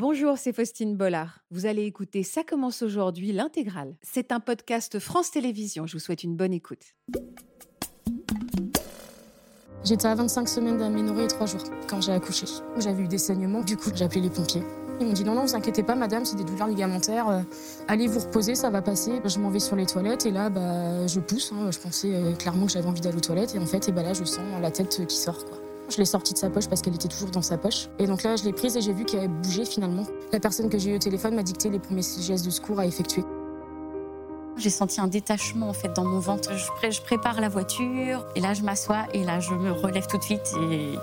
Bonjour, c'est Faustine Bollard. Vous allez écouter Ça commence aujourd'hui, l'intégrale. C'est un podcast France Télévisions. Je vous souhaite une bonne écoute. J'étais à 25 semaines d'aménorrhée et 3 jours quand j'ai accouché. J'avais eu des saignements, du coup j'ai appelé les pompiers. Ils m'ont dit non, non, vous inquiétez pas, madame, c'est des douleurs ligamentaires. euh, allez vous reposer, ça va passer. Je m'en vais sur les toilettes et là, bah, je pousse. hein. Je pensais euh, clairement que j'avais envie d'aller aux toilettes et en fait, et bah, là, je sens la tête qui sort. Je l'ai sortie de sa poche parce qu'elle était toujours dans sa poche. Et donc là, je l'ai prise et j'ai vu qu'elle bougeait finalement. La personne que j'ai eu au téléphone m'a dicté les premiers gestes de secours à effectuer. J'ai senti un détachement en fait dans mon ventre. Je, pré- je prépare la voiture et là je m'assois et là je me relève tout de suite et,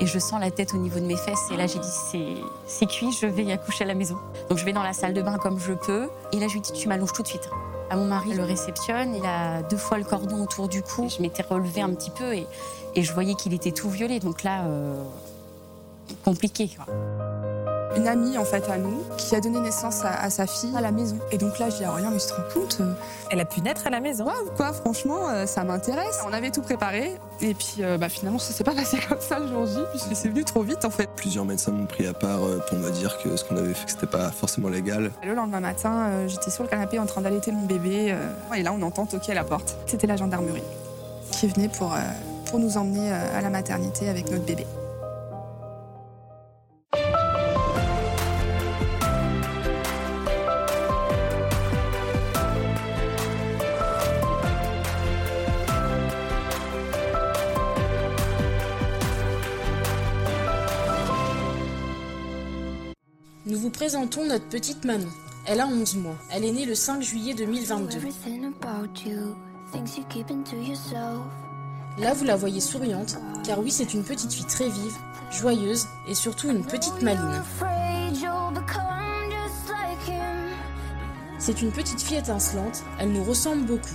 et je sens la tête au niveau de mes fesses et là j'ai dit c'est c'est cuit, je vais y accoucher à la maison. Donc je vais dans la salle de bain comme je peux et là je lui dis tu m'allonges tout de suite. À mon mari le réceptionne, il a deux fois le cordon autour du cou. Je m'étais relevée un petit peu et, et je voyais qu'il était tout violet donc là euh, compliqué. Quoi. une amie en fait à nous qui a donné naissance à, à sa fille à la maison. Et donc là, je dis ah, rien, mais tu te rends compte euh, Elle a pu naître à la maison. Waouh, quoi, franchement, euh, ça m'intéresse. On avait tout préparé. Et puis euh, bah, finalement, ça s'est pas passé comme ça le jour J, puisque c'est venu trop vite en fait. Plusieurs médecins m'ont pris à part pour me dire que ce qu'on avait fait, que c'était pas forcément légal. Le lendemain matin, euh, j'étais sur le canapé en train d'allaiter mon bébé. euh, et là, on entend toquer à la porte. C'était la gendarmerie qui venait pour, euh, pour nous emmener euh, à la maternité avec notre bébé. Nous vous présentons notre petite Manon. Elle a 11 mois. Elle est née le 5 juillet 2022. Là, vous la voyez souriante, car oui, c'est une petite fille très vive, joyeuse et surtout une petite maline. C'est une petite fille étincelante, elle nous ressemble beaucoup.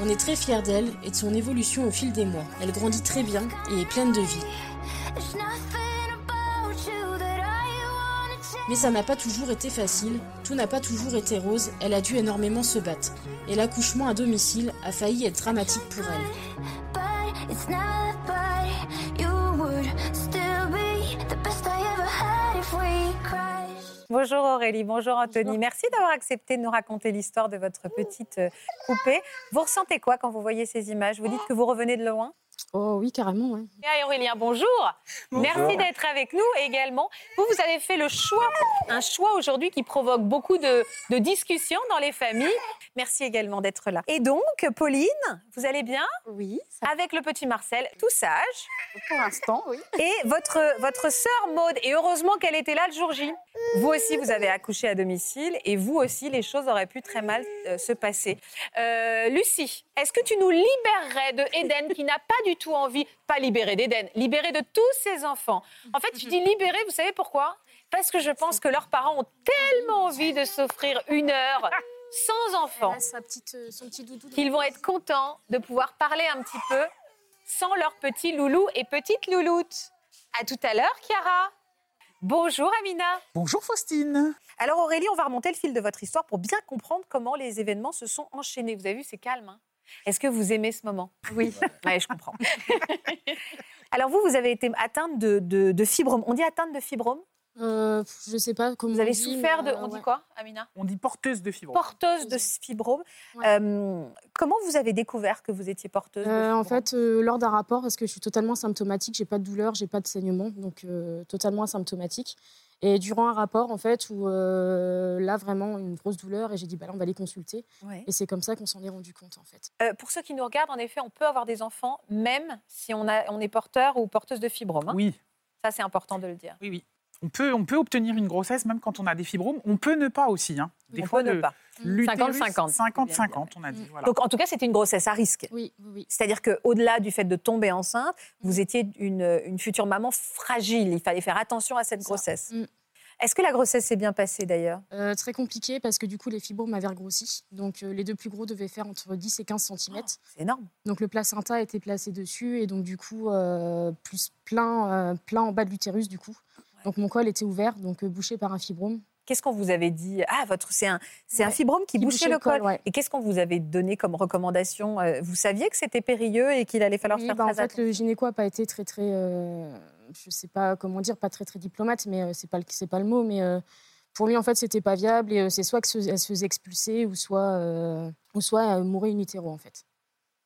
On est très fiers d'elle et de son évolution au fil des mois. Elle grandit très bien et est pleine de vie. Mais ça n'a pas toujours été facile, tout n'a pas toujours été rose, elle a dû énormément se battre. Et l'accouchement à domicile a failli être dramatique pour elle. But it's not but you would still be the best I ever had if we crashed. Bonjour Aurélie, bonjour Anthony. Merci d'avoir accepté de nous raconter l'histoire de votre petite euh, poupée. Vous ressentez quoi quand vous voyez ces images? Vous dites que vous revenez de loin? Oh oui, carrément, ouais. Et Aurélien, bonjour. Merci d'être avec nous également. Vous, vous avez fait le choix, un choix aujourd'hui qui provoque beaucoup de, de discussions dans les familles. Merci également d'être là. Et donc, Pauline, vous allez bien? Oui, Avec le petit Marcel, tout sage. pour l'instant, oui. Et votre, votre sœur Maude, et heureusement qu'elle était là le jour J. Vous aussi, vous avez accouché à domicile, et vous aussi, les choses auraient pu très mal euh, se passer. Euh, Lucie, est-ce que tu nous libérerais de Eden, qui n'a pas du tout envie, pas libérer d'Eden, libérer de tous ses enfants En fait, je dis libérer, vous savez pourquoi? Parce que je pense que leurs parents ont tellement envie de s'offrir une heure sans enfants euh, son petit doudou. qu'ils vont être contents de pouvoir parler un petit peu sans leur petit loulou et petite louloute. À tout à l'heure, Chiara. Bonjour, Amina. Bonjour Faustine. Alors, Aurélie, on va remonter le fil de votre histoire pour bien comprendre comment les événements se sont enchaînés. Vous avez vu, c'est calme. hein Est-ce que vous aimez ce moment? Oui. Je comprends. Alors, vous, vous avez été atteinte de, de, de fibrome. On dit atteinte de fibrome? Euh, je sais pas comment. Vous avez on dit, souffert de. On euh, dit ouais. quoi, Amina? On dit porteuse de fibrome. Porteuse de fibrome. Ouais. Euh, comment vous avez découvert que vous étiez porteuse de en fait, euh, lors d'un rapport, parce que je suis totalement asymptomatique, j'ai pas de douleur, j'ai pas de saignement, donc euh, totalement asymptomatique. Et durant un rapport, en fait, où euh, là vraiment une grosse douleur, et j'ai dit bah là on va les consulter. Ouais. Et c'est comme ça qu'on s'en est rendu compte en fait. Euh, pour ceux qui nous regardent, en effet, on peut avoir des enfants même si on, a, on est porteur ou porteuse de fibrome. hein. Oui, Ça, c'est important de le dire. oui, oui. On peut, on peut obtenir une grossesse même quand on a des fibromes. On peut ne pas aussi. Hein. Des on fois, peut ne pas. l'utérus, 50-50. 50-50, on a dit. Voilà. Donc, en tout cas, c'était une grossesse à risque. Oui, oui. C'est-à-dire qu'au-delà du fait de tomber enceinte, vous étiez une, une future maman fragile. Il fallait faire attention à cette grossesse. Mm. Est-ce que la grossesse s'est bien passée d'ailleurs? Euh, très compliqué parce que du coup les fibromes avaient regrossi. Donc euh, les deux plus gros devaient faire entre 10 et 15 cm. C'est énorme. Donc le placenta a été placé dessus et donc du coup euh, plus plein, euh, plein en bas de l'utérus du coup. Donc mon col était ouvert, donc euh, bouché par un fibrome. Qu'est-ce qu'on vous avait dit? Ah, votre c'est un, c'est un fibrome qui, Qui bouchait bouchait le col, col. ouais. Et qu'est-ce qu'on vous avait donné comme recommandation? Euh, Vous saviez que c'était périlleux et qu'il allait falloir Oui, faire bah, en fait, attention? le gynéco n'a pas été très, très. euh, je sais pas comment dire, pas très, très diplomate, mais euh, c'est pas, c'est pas le mot. Mais euh, pour lui, en fait, c'était pas viable. Et c'est soit qu'elle se faisait expulser ou soit, ou soit mourir in utero, en fait.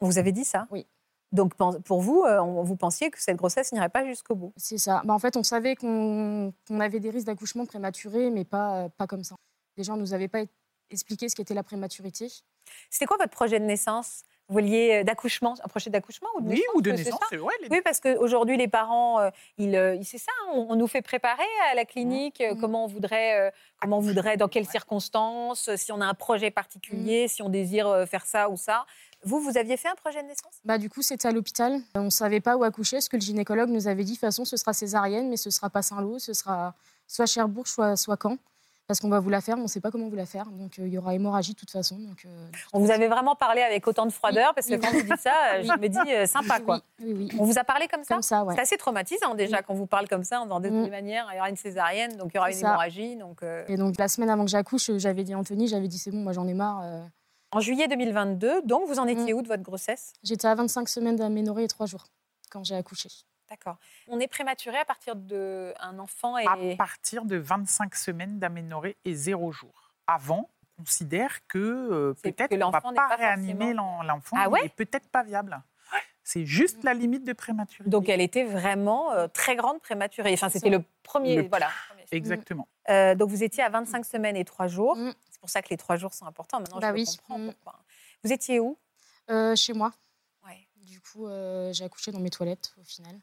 On vous avait dit ça? Oui. Donc pour vous, euh, vous pensiez que cette grossesse n'irait pas jusqu'au bout. C'est ça. Bah, en fait, on savait qu'on qu'on avait des risques d'accouchement prématuré, mais pas, euh, pas comme ça. Les gens ne nous avaient pas expliqué ce qu'était la prématurité. C'était quoi votre projet de naissance? Vous vouliez euh, d'accouchement, un projet d'accouchement ou de Oui, naissance ou de naissance, c'est ouais, les. Oui, parce qu'aujourd'hui, les parents, euh, ils, euh, c'est ça, on, on nous fait préparer à la clinique euh, Mhm. comment on voudrait, comment on voudrait, dans quelles circonstances, si on a un projet particulier, si on désire faire ça ou ça. Vous, vous aviez fait un projet de naissance? Bah, du coup, c'était à l'hôpital. On ne savait pas où accoucher, parce que le gynécologue nous avait dit, de toute façon, ce sera césarienne, mais ce sera pas Saint-Lô, ce sera soit Cherbourg, soit, soit Caen. Parce qu'on va vous la faire, mais on ne sait pas comment vous la faire. Donc, euh, il y aura hémorragie de toute façon. Donc, euh, On vous avait vraiment parlé avec autant de froideur, parce que Oui. quand vous dites ça, euh, je me dis sympa, quoi. Oui. On vous a parlé comme ça Comme ça, ouais. C'est assez traumatisant déjà quand vous parle comme ça, en disant de Mm. toute manière, il y aura une césarienne, donc il y aura une ça. hémorragie. Donc, Et donc, la semaine avant que j'accouche, j'avais dit à Anthony, j'avais dit, c'est bon, moi j'en ai marre. En juillet 2022, donc vous en Mm. étiez où de votre grossesse? J'étais à 25 semaines d'aménorrhée et 3 jours quand j'ai accouché. D'accord. On est prématuré à partir d'un enfant et... À partir de 25 semaines d'aménorrhée et 0 jours. Avant, on considère que euh, peut-être que on ne va l'enfant n'est pas pas réanimer l'en- l'enfant. Ah ouais il peut-être pas viable. C'est juste la limite de prématurité. Donc elle était vraiment euh, très grande prématurée. Enfin, c'était le premier. Le- Voilà. Exactement. Euh, donc vous étiez à 25 semaines et 3 jours. Mm. C'est pour ça que les 3 jours sont importants. Maintenant, Bah je oui. comprends Mm. pourquoi. Vous étiez où? Euh, chez moi. Ouais. Du coup, euh, j'ai accouché dans mes toilettes au final.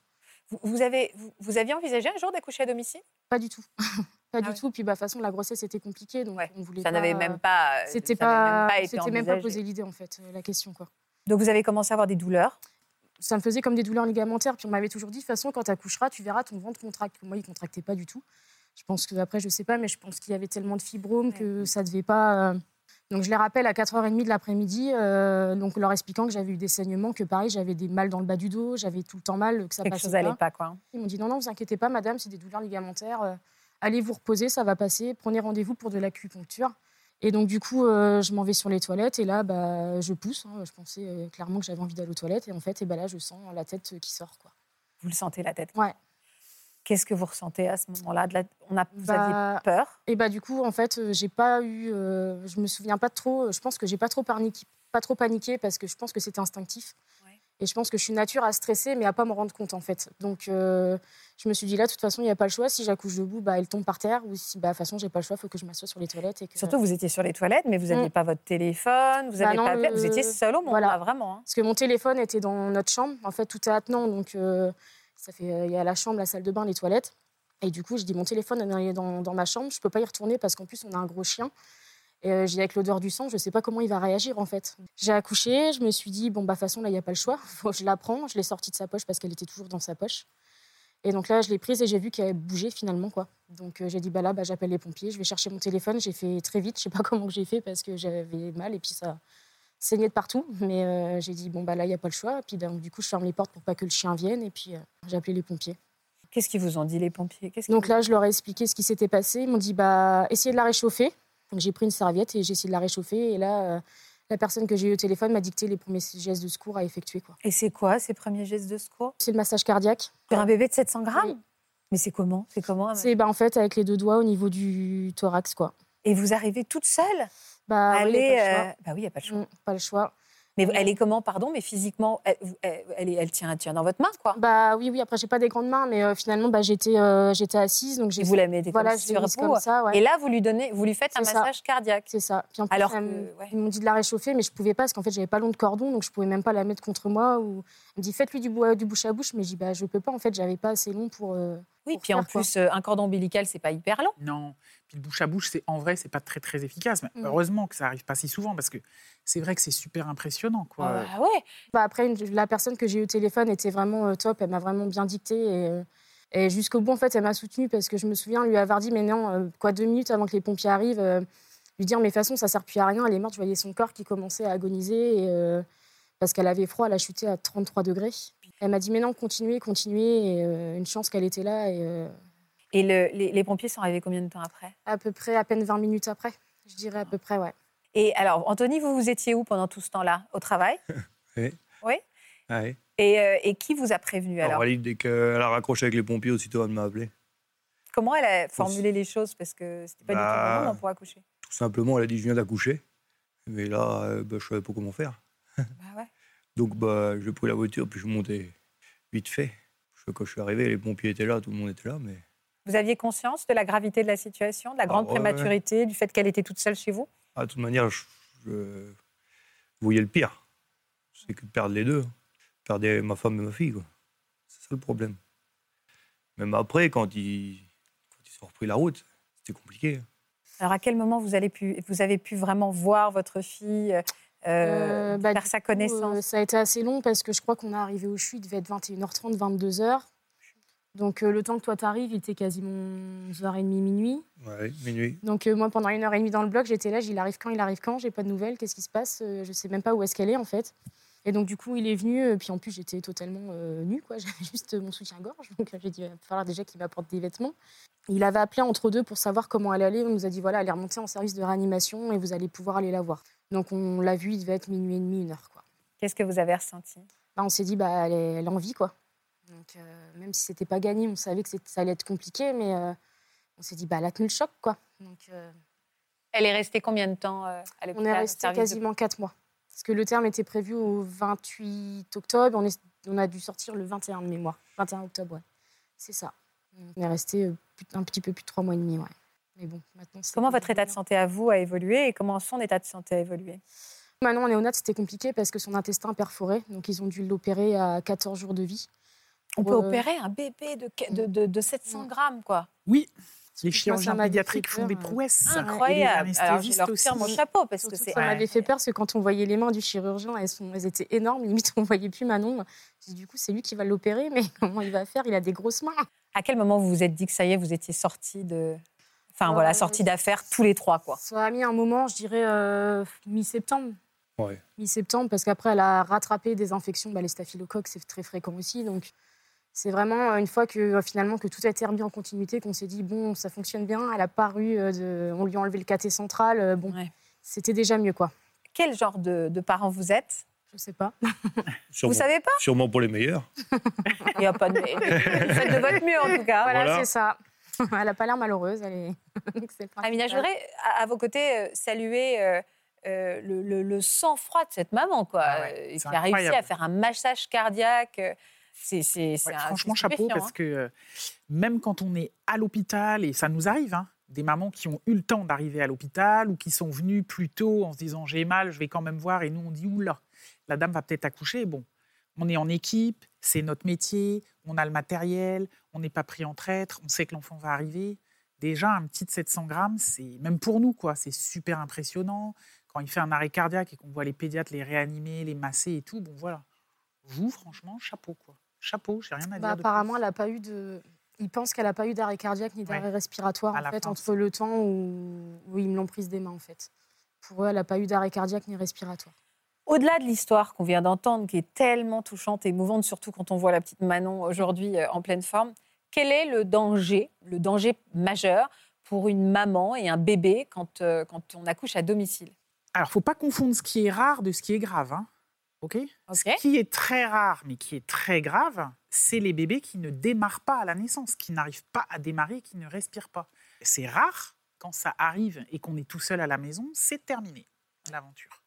Vous, vous avez, vous, vous aviez envisagé un jour d'accoucher à domicile? Pas du tout. pas Ah du ouais. tout. Puis, bah, de toute façon, la grossesse était compliquée. Donc, Ouais. on voulait Ça n'avait même pas. euh, C'était pas, c'était même pas posé l'idée, en fait, euh, la question, quoi. Donc vous avez commencé à avoir des douleurs? ça me faisait comme des douleurs ligamentaires. Puis on m'avait toujours dit, de toute façon, quand tu accoucheras, tu verras ton ventre contracte. Moi, il contractait pas du tout. Je pense que, après, je sais pas, mais je pense qu'il y avait tellement de fibromes que ça devait pas. Donc je les rappelle à 4h30 de l'après-midi, euh, donc leur expliquant que j'avais eu des saignements, que pareil, j'avais des mal dans le bas du dos, j'avais tout le temps mal, que ça Quelque passait chose pas. n'allait pas, quoi. Ils m'ont dit non, non, vous inquiétez pas, madame, c'est des douleurs ligamentaires. euh, allez vous reposer, ça va passer. Prenez rendez-vous pour de l'acupuncture. Et donc, du coup, euh, je m'en vais sur les toilettes et là, bah, je pousse. hein. Je pensais clairement que j'avais envie d'aller aux toilettes. Et en fait, et bah, là, je sens la tête qui sort. Quoi. Vous le sentez la tête. Ouais. Qu'est-ce que vous ressentez à ce moment-là de la... On a... Vous Bah, aviez peur? Et bah, du coup, en fait, euh, j'ai pas eu. euh, je me souviens pas trop. Je pense que j'ai pas trop paniqué, pas trop paniqué parce que je pense que c'était instinctif. Ouais. Et je pense que je suis nature à stresser, mais à pas me rendre compte, en fait. Donc, euh, je me suis dit là, de toute façon, il n'y a pas le choix. Si j'accouche debout, bah, elle tombe par terre. Ou si, bah, de toute façon, j'ai pas le choix, il faut que je m'assoie sur les toilettes. Et que, Surtout, vous étiez sur les toilettes, mais vous n'aviez Mm. pas votre téléphone, vous Bah avez non, pas... le- Vous étiez seul au voilà. là, vraiment. hein. Parce que mon téléphone était dans notre chambre. En fait, tout est attenant. Donc, euh, ça fait, euh, il y a la chambre, la salle de bain, les toilettes. Et du coup, je dis mon téléphone est dans, ma chambre. Je peux pas y retourner parce qu'en plus, on a un gros chien. Et euh, j'ai avec l'odeur du sang, je sais pas comment il va réagir en fait. J'ai accouché, je me suis dit bon bah façon là il y a pas le choix, je la prends. Je l'ai sortie de sa poche parce qu'elle était toujours dans sa poche. Et donc là je l'ai prise et j'ai vu qu'elle bougeait finalement quoi. Donc euh, j'ai dit bah là bah, j'appelle les pompiers, je vais chercher mon téléphone. J'ai fait très vite, je sais pas comment j'ai fait parce que j'avais mal et puis ça saignait de partout. Mais euh, j'ai dit bon bah là il y a pas le choix. Puis donc, du coup je ferme les portes pour pas que le chien vienne et puis euh, j'ai appelé les pompiers. Qu'est-ce qu'ils vous ont dit, les pompiers? Donc là, je leur ai expliqué ce qui s'était passé. Ils m'ont dit bah, essayez de la réchauffer. Donc j'ai pris une serviette et j'ai essayé de la réchauffer. Et là, euh, la personne que j'ai eu au téléphone m'a dicté les premiers gestes de secours à effectuer. quoi. Et c'est quoi ces premiers gestes de secours? C'est le massage cardiaque. Sur un bébé de 700 grammes? Oui. Mais c'est comment? C'est comment C'est bah, en fait avec les deux doigts au niveau du thorax. quoi. Et vous arrivez toute seule? Bah, oui, Allez, y a pas le choix. euh, Bah oui, il n'y a pas le choix. Mm, pas le choix. Mais Mm. elle est comment, pardon Mais physiquement, elle, elle, elle est- elle tient, elle tient dans votre main, quoi. Bah oui, oui. Après, j'ai pas des grandes mains, mais euh, finalement, bah, j'étais, euh, j'étais assise, donc j'ai. Et vous la mettez voilà, comme sur vous. comme ça. ouais. Et là, vous lui donnez, vous lui faites un ça. massage cardiaque. C'est ça. Puis en plus, Alors elle ouais. ils m'ont dit de la réchauffer, mais je pouvais pas parce qu'en fait, j'avais pas long de cordon, donc je pouvais même pas la mettre contre moi. Ou... Elle me dit faites-lui du, du bouche à bouche, mais je dis bah je peux pas. En fait, j'avais pas assez long pour. euh, Oui, pour puis en faire, plus, euh, un cordon ombilical, c'est pas hyper long. Non. Puis le bouche à bouche, c'est en vrai, c'est pas très très efficace. Mais Mm. heureusement que ça arrive pas si souvent parce que c'est vrai que c'est super impressionnant, quoi. Ah ouais. Bah, après, une- la personne que j'ai eu au téléphone était vraiment euh, top. Elle m'a vraiment bien dicté. Et, euh, et jusqu'au bout, en fait, elle m'a soutenue parce que je me souviens lui avoir dit Mais non, euh, quoi, deux minutes avant que les pompiers arrivent, euh, lui dire Mais de toute façon, ça sert plus à rien. Elle est morte. Je voyais son corps qui commençait à agoniser. Et, euh, parce qu'elle avait froid, elle a chuté à 33 degrés. Elle m'a dit Mais non, continuez, continuez. Et euh, une chance qu'elle était là. Et, euh, Et le- les, les pompiers sont arrivés combien de temps après? À peu près, à peine 20 minutes après. Je dirais à peu près, ouais. Et alors, Anthony, vous, vous étiez où pendant tout ce temps-là? Au travail? Oui. Oui? Ah oui. et, euh, et qui vous a prévenu alors Alors, dès qu'elle a raccroché avec les pompiers, aussitôt elle m'a appelé. Comment elle a formulé les choses? Parce que c'était pas du tout Bah, le moment pour accoucher. Tout simplement, elle a dit Je viens d'accoucher. Mais là, euh, bah, je savais pas comment faire. Bah ouais. Donc, bah, j'ai pris la voiture, puis je suis monté vite fait. Quand je suis arrivé, les pompiers étaient là, tout le monde était là. Mais Vous aviez conscience de la gravité de la situation, de la grande Ah ouais, prématurité, du fait qu'elle était toute seule chez vous? Ah, de toute manière, je, je voyais le pire. C'est que de perdre les deux. Perdre ma femme et ma fille. C'est ça le problème. Même après, quand ils, quand ils ont repris la route, c'était compliqué. Alors, à quel moment vous, allez pu, vous avez pu vraiment voir votre fille, euh, Euh, bah, faire sa coup, connaissance? euh, ça a été assez long parce que je crois qu'on est arrivé au CHU, il devait être 21h30, 22h. Donc euh, le temps que toi t'arrives, il était quasiment 11h30, minuit. Ouais, minuit. Donc euh, moi, pendant une heure et demie dans le bloc, j'étais là, il arrive quand, il arrive quand, j'ai pas de nouvelles, qu'est-ce qui se passe Euh, Je sais même pas où est-ce qu'elle est en fait. Et donc du coup, il est venu, puis en plus j'étais totalement euh, nue, quoi. J'avais juste mon soutien-gorge, donc j'ai dit, il va falloir déjà qu'il m'apporte des vêtements. Il avait appelé entre deux pour savoir comment elle allait. On nous a dit, voilà, elle est remontée en service de réanimation et vous allez pouvoir aller la voir. Donc on l'a vu, il devait être minuit et demi, une heure, quoi. Qu'est-ce que vous avez ressenti? Bah, on s'est dit, bah, elle, est, elle a envie, quoi. Donc, euh, même si c'était pas gagné, on savait que ça allait être compliqué, mais euh, on s'est dit, bah, elle a tenu le choc, quoi. Donc, euh, Elle est restée combien de temps à l'hôpital on est resté service de- quasiment quatre mois. Parce que le terme était prévu au 28 octobre, on, est, on a dû sortir le 21 de mémoire. 21 octobre, ouais. C'est ça. On est resté un petit peu plus de trois mois et demi, ouais. Mais bon, maintenant, Comment votre état de santé à vous a évolué et comment son état de santé a évolué? Maintenant, en néonat, c'était compliqué parce que son intestin perforé, donc ils ont dû l'opérer à 14 jours de vie. On peut euh, opérer un bébé de, de, de- de 700 grammes, quoi. Oui, les chirurgiens pédiatriques font des prouesses. Incroyable. Et les Alors, je leur tire mon chapeau parce que c'est. ça m'avait fait peur parce que quand on voyait les mains du chirurgien, elles, sont, elles étaient énormes. Limite, on voyait plus Manon. Dit, du coup, c'est lui qui va l'opérer, mais comment il va faire? Il a des grosses mains. À quel moment vous vous êtes dit que ça y est, vous étiez sortis de. Enfin, Ouais. voilà, sortis d'affaires tous les trois, quoi? Ça a mis un moment, je dirais, euh, mi-septembre. Ouais. Mi-septembre, parce qu'après, elle a rattrapé des infections. Bah, les staphylocoques, c'est très fréquent aussi. Donc, c'est vraiment euh, une fois que euh, finalement que tout a été remis en continuité qu'on s'est dit, bon, ça fonctionne bien. Elle a paru, euh, de... on lui a enlevé le caté central. bon, Ouais. c'était déjà mieux, quoi. Quel genre de, de parents vous êtes? Je sais pas. Sûrement, Vous savez pas? sûrement pour les meilleurs. Il n'y a pas de. Vous faites de votre mieux, en tout cas. Voilà, Voilà. c'est ça. Elle n'a pas l'air malheureuse. Elle est... Amina, je voudrais, à, à vos côtés, saluer euh, euh, le, le- le sang-froid de cette maman, quoi, Ah ouais, qui a réussi à faire un massage cardiaque. C'est, c'est, c'est Ouais, un- franchement, c'est chapeau, parce hein. que euh, même quand on est à l'hôpital, et ça nous arrive, hein, des mamans qui ont eu le temps d'arriver à l'hôpital ou qui sont venues plus tôt en se disant j'ai mal, je vais quand même voir, et nous on dit oula, la dame va peut-être accoucher. Bon, on est en équipe, c'est notre métier, on a le matériel, on n'est pas pris en traître, on sait que l'enfant va arriver. Déjà, un petit de 700 grammes, c'est même pour nous, quoi, c'est super impressionnant. Quand il fait un arrêt cardiaque et qu'on voit les pédiatres les réanimer, les masser et tout, bon voilà. Vous, franchement, chapeau, quoi. Chapeau, j'ai rien à dire. Bah, de apparemment, plus. elle a pas eu de. Il pense qu'elle n'a pas eu d'arrêt cardiaque ni d'arrêt Ouais. respiratoire À en fait entre le temps où, où ils me l'ont prise des mains en fait. Pour eux, elle n'a pas eu d'arrêt cardiaque ni respiratoire. Au-delà de l'histoire qu'on vient d'entendre, qui est tellement touchante et émouvante, surtout quand on voit la petite Manon aujourd'hui euh, en pleine forme, quel est le danger, le danger majeur pour une maman et un bébé quand, euh, quand on accouche à domicile? Alors, faut pas confondre ce qui est rare de ce qui est grave. Hein. OK? Ok. Ce qui est très rare, mais qui est très grave, c'est les bébés qui ne démarrent pas à la naissance, qui n'arrivent pas à démarrer, qui ne respirent pas. C'est rare quand ça arrive et qu'on est tout seul à la maison, c'est terminé l'aventure.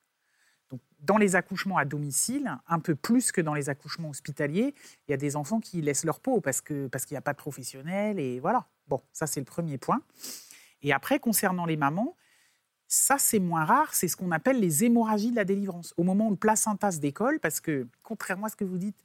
Donc, dans les accouchements à domicile, un peu plus que dans les accouchements hospitaliers, il y a des enfants qui laissent leur peau parce que parce qu'il n'y a pas de professionnels et voilà. Bon, ça c'est le premier point. Et après, concernant les mamans, ça, c'est moins rare, c'est ce qu'on appelle les hémorragies de la délivrance. Au moment où le placenta se décolle, parce que, contrairement à ce que vous dites,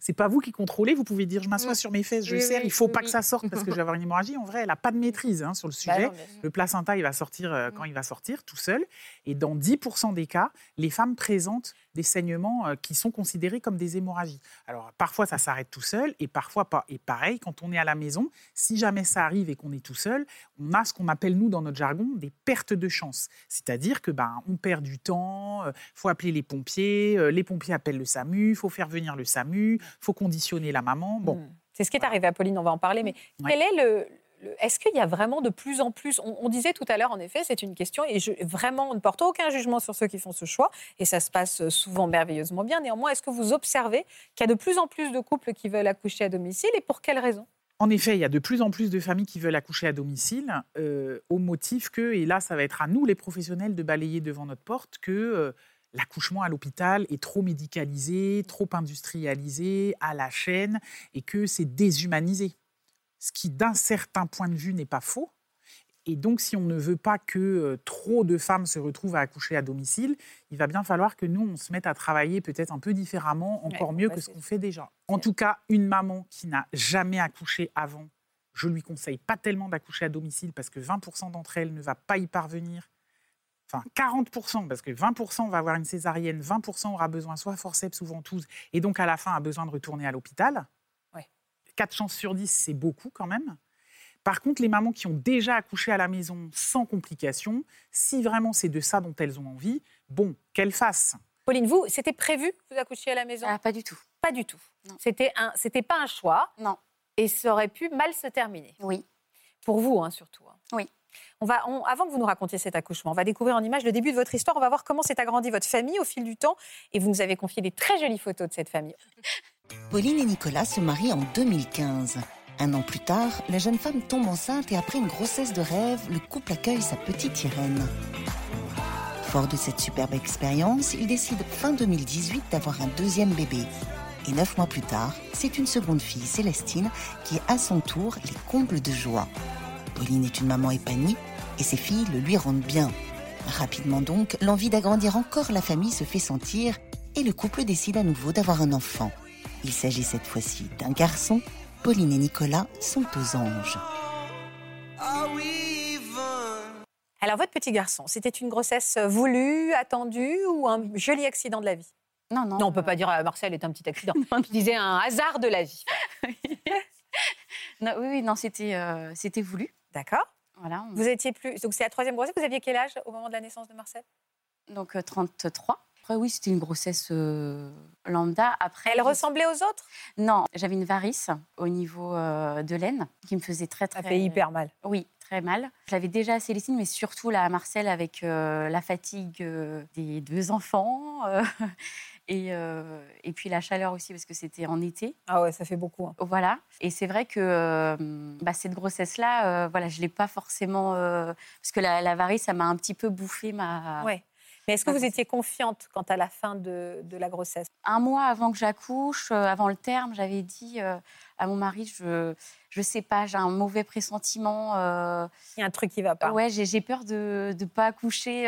c'est pas vous qui contrôlez, vous pouvez dire je m'assois Mm. sur mes fesses, je Oui, serre, oui, il faut pas oui. que ça sorte parce que je vais avoir une hémorragie. En vrai, elle n'a pas de maîtrise hein, sur le Bah sujet. non. Le placenta, il va sortir euh, Mm. quand il va sortir, tout seul. Et dans 10% des cas, les femmes présentent des saignements euh, qui sont considérés comme des hémorragies. Alors, parfois, ça s'arrête tout seul et parfois pas. Et pareil, quand on est à la maison, si jamais ça arrive et qu'on est tout seul, on a ce qu'on appelle, nous, dans notre jargon, des pertes de chance. C'est-à-dire que ben, on perd du temps, il faut appeler les pompiers, euh, les pompiers appellent le SAMU, il faut faire venir le SAMU, il faut conditionner la maman. Bon, Mm. C'est ce qui est arrivé à Pauline, on va en parler, mais Ouais. quel est le, le- est-ce qu'il y a vraiment de plus en plus on, on disait tout à l'heure, en effet, c'est une question, et je, vraiment, on ne porte aucun jugement sur ceux qui font ce choix, et ça se passe souvent merveilleusement bien. Néanmoins, est-ce que vous observez qu'il y a de plus en plus de couples qui veulent accoucher à domicile, et pour quelles raisons? En effet, il y a de plus en plus de familles qui veulent accoucher à domicile euh, au motif que, et là ça va être à nous les professionnels de balayer devant notre porte, que euh, l'accouchement à l'hôpital est trop médicalisé, trop industrialisé, à la chaîne, et que c'est déshumanisé. Ce qui d'un certain point de vue n'est pas faux. Et donc si on ne veut pas que euh, trop de femmes se retrouvent à accoucher à domicile, il va bien falloir que nous, on se mette à travailler peut-être un peu différemment, encore Ouais, mieux que ce qu'on fait déjà. En tout cas, une maman qui n'a jamais accouché avant, je lui conseille pas tellement d'accoucher à domicile parce que 20% d'entre elles ne va pas y parvenir. Enfin, 40%, parce que 20% va avoir une césarienne, 20% aura besoin soit forceps ou ventouse, et donc à la fin a besoin de retourner à l'hôpital. Ouais. 4 chances sur 10, c'est beaucoup quand même. Par contre, les mamans qui ont déjà accouché à la maison sans complications, si vraiment c'est de ça dont elles ont envie, bon, qu'elles fassent. Pauline, vous, c'était prévu que vous accouchiez à la maison? Ah, pas du tout. Pas du tout. Non. C'était un, c'était pas un choix, Non. et ça aurait pu mal se terminer. Oui. Pour vous, hein, surtout. hein. Oui. On va, avant que vous nous racontiez cet accouchement, on va découvrir en images le début de votre histoire. On va voir comment s'est agrandie votre famille au fil du temps. Et vous nous avez confié des très jolies photos de cette famille. Pauline et Nicolas se marient en 2015. Un an plus tard, la jeune femme tombe enceinte et après une grossesse de rêve, le couple accueille sa petite Irène. Fort de cette superbe expérience, il décide fin 2018 d'avoir un deuxième bébé. Et neuf mois plus tard, c'est une seconde fille, Célestine, qui à son tour les combles de joie. Pauline est une maman épanouie et ses filles le lui rendent bien. Rapidement donc, l'envie d'agrandir encore la famille se fait sentir et le couple décide à nouveau d'avoir un enfant. Il s'agit cette fois-ci d'un garçon. Pauline et Nicolas sont aux anges. Alors, votre petit garçon, c'était une grossesse voulue, attendue ou un joli accident de la vie? Non, non. Non, on peut pas dire euh, Marcel est un petit accident. Je disais un hasard de la vie. Non, oui, oui, non, c'était euh, c'était voulu. D'accord Voilà. on- Vous étiez plus. Donc, c'est la troisième grossesse. Vous aviez quel âge au moment de la naissance de Marcel? Donc euh, 33. Après, oui, c'était une grossesse euh, lambda. Après, Elle ressemblait aux autres? Non, j'avais une varice au niveau euh, de l'aine qui me faisait très, très... Ça fait hyper mal. Oui, très mal. Je l'avais déjà à Célestine, mais surtout là à Marcel avec euh, la fatigue des deux enfants et, euh, et puis la chaleur aussi parce que c'était en été. Ah ouais, ça fait beaucoup. hein. Voilà. Et c'est vrai que euh, bah, cette grossesse-là, euh, voilà, je l'ai pas forcément parce que la, la varice, ça m'a un petit peu bouffé ma. Ouais. Mais est-ce que vous étiez confiante quant à la fin de, de la grossesse? Un mois avant que j'accouche, euh, avant le terme, j'avais dit euh, à mon mari, je je sais pas, j'ai un mauvais pressentiment. euh, Il y a un truc qui va pas. Ouais, j'ai peur de ne pas accoucher,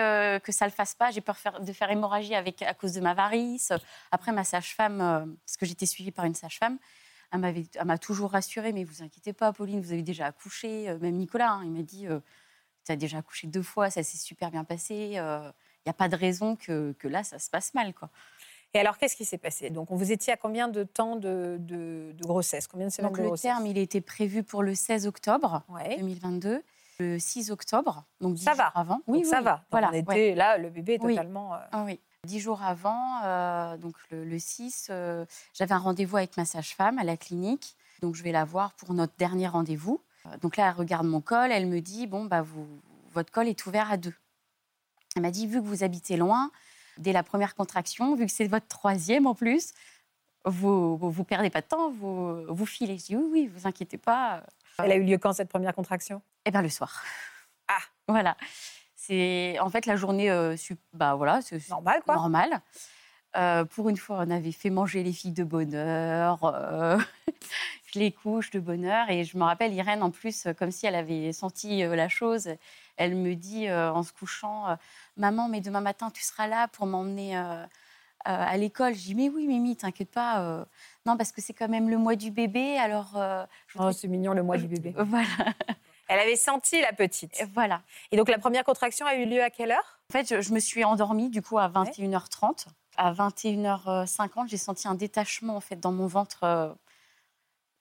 que ça le fasse pas. J'ai peur faire- de faire hémorragie avec, à cause de ma varice. Après, ma sage-femme, parce que j'étais suivie par une sage-femme, elle m'a toujours rassurée, mais vous inquiétez pas, Pauline, vous avez déjà accouché. Même Nicolas, hein, il m'a dit, tu as déjà accouché deux fois, ça s'est super bien passé. Il n'y a pas de raison que, que là, ça se passe mal. Quoi. Et alors, qu'est-ce qui s'est passé? Donc, on vous étiez à combien de temps de, de- de grossesse? Combien de semaines Donc de le grossesse? terme, il était prévu pour le 16 octobre Ouais. 2022. Le 6 octobre, donc dix Ça va. jours avant. Donc, ça va. Donc, Voilà, on ouais. était là, le bébé est Oui. totalement. euh, Ah oui. Dix jours avant, euh, donc le, le 6, euh, j'avais un rendez-vous avec ma sage-femme à la clinique. Donc je vais la voir pour notre dernier rendez-vous. Donc là, elle regarde mon col, elle me dit bon bah vous, votre col est ouvert à deux. Elle m'a dit vu que vous habitez loin, dès la première contraction, vu que c'est votre troisième en plus, vous vous, vous perdez pas de temps, vous vous filez. Je dis oui oui, vous inquiétez pas. Elle a eu lieu quand cette première contraction? Eh bien le soir. Ah. Voilà. C'est en fait la journée, euh, bah voilà, c'est Normal, quoi. normal. Euh, pour une fois, on avait fait manger les filles de bonheur. euh, je les couche de bonheur. Et je me rappelle, Irène, en plus, euh, comme si elle avait senti euh, la chose, elle me dit euh, en se couchant euh, Maman, mais demain matin, tu seras là pour m'emmener euh, euh, à l'école. Je dis Mais oui, Mimi, t'inquiète pas. euh, non, parce que c'est quand même le mois du bébé. Alors, euh, je Oh, c'est mignon le mois du bébé. Voilà. Elle avait senti la petite. Et voilà. Et donc, la première contraction a eu lieu à quelle heure? En fait, je, je me suis endormie du coup à 21h30. À 21h50, j'ai senti un détachement en fait dans mon ventre.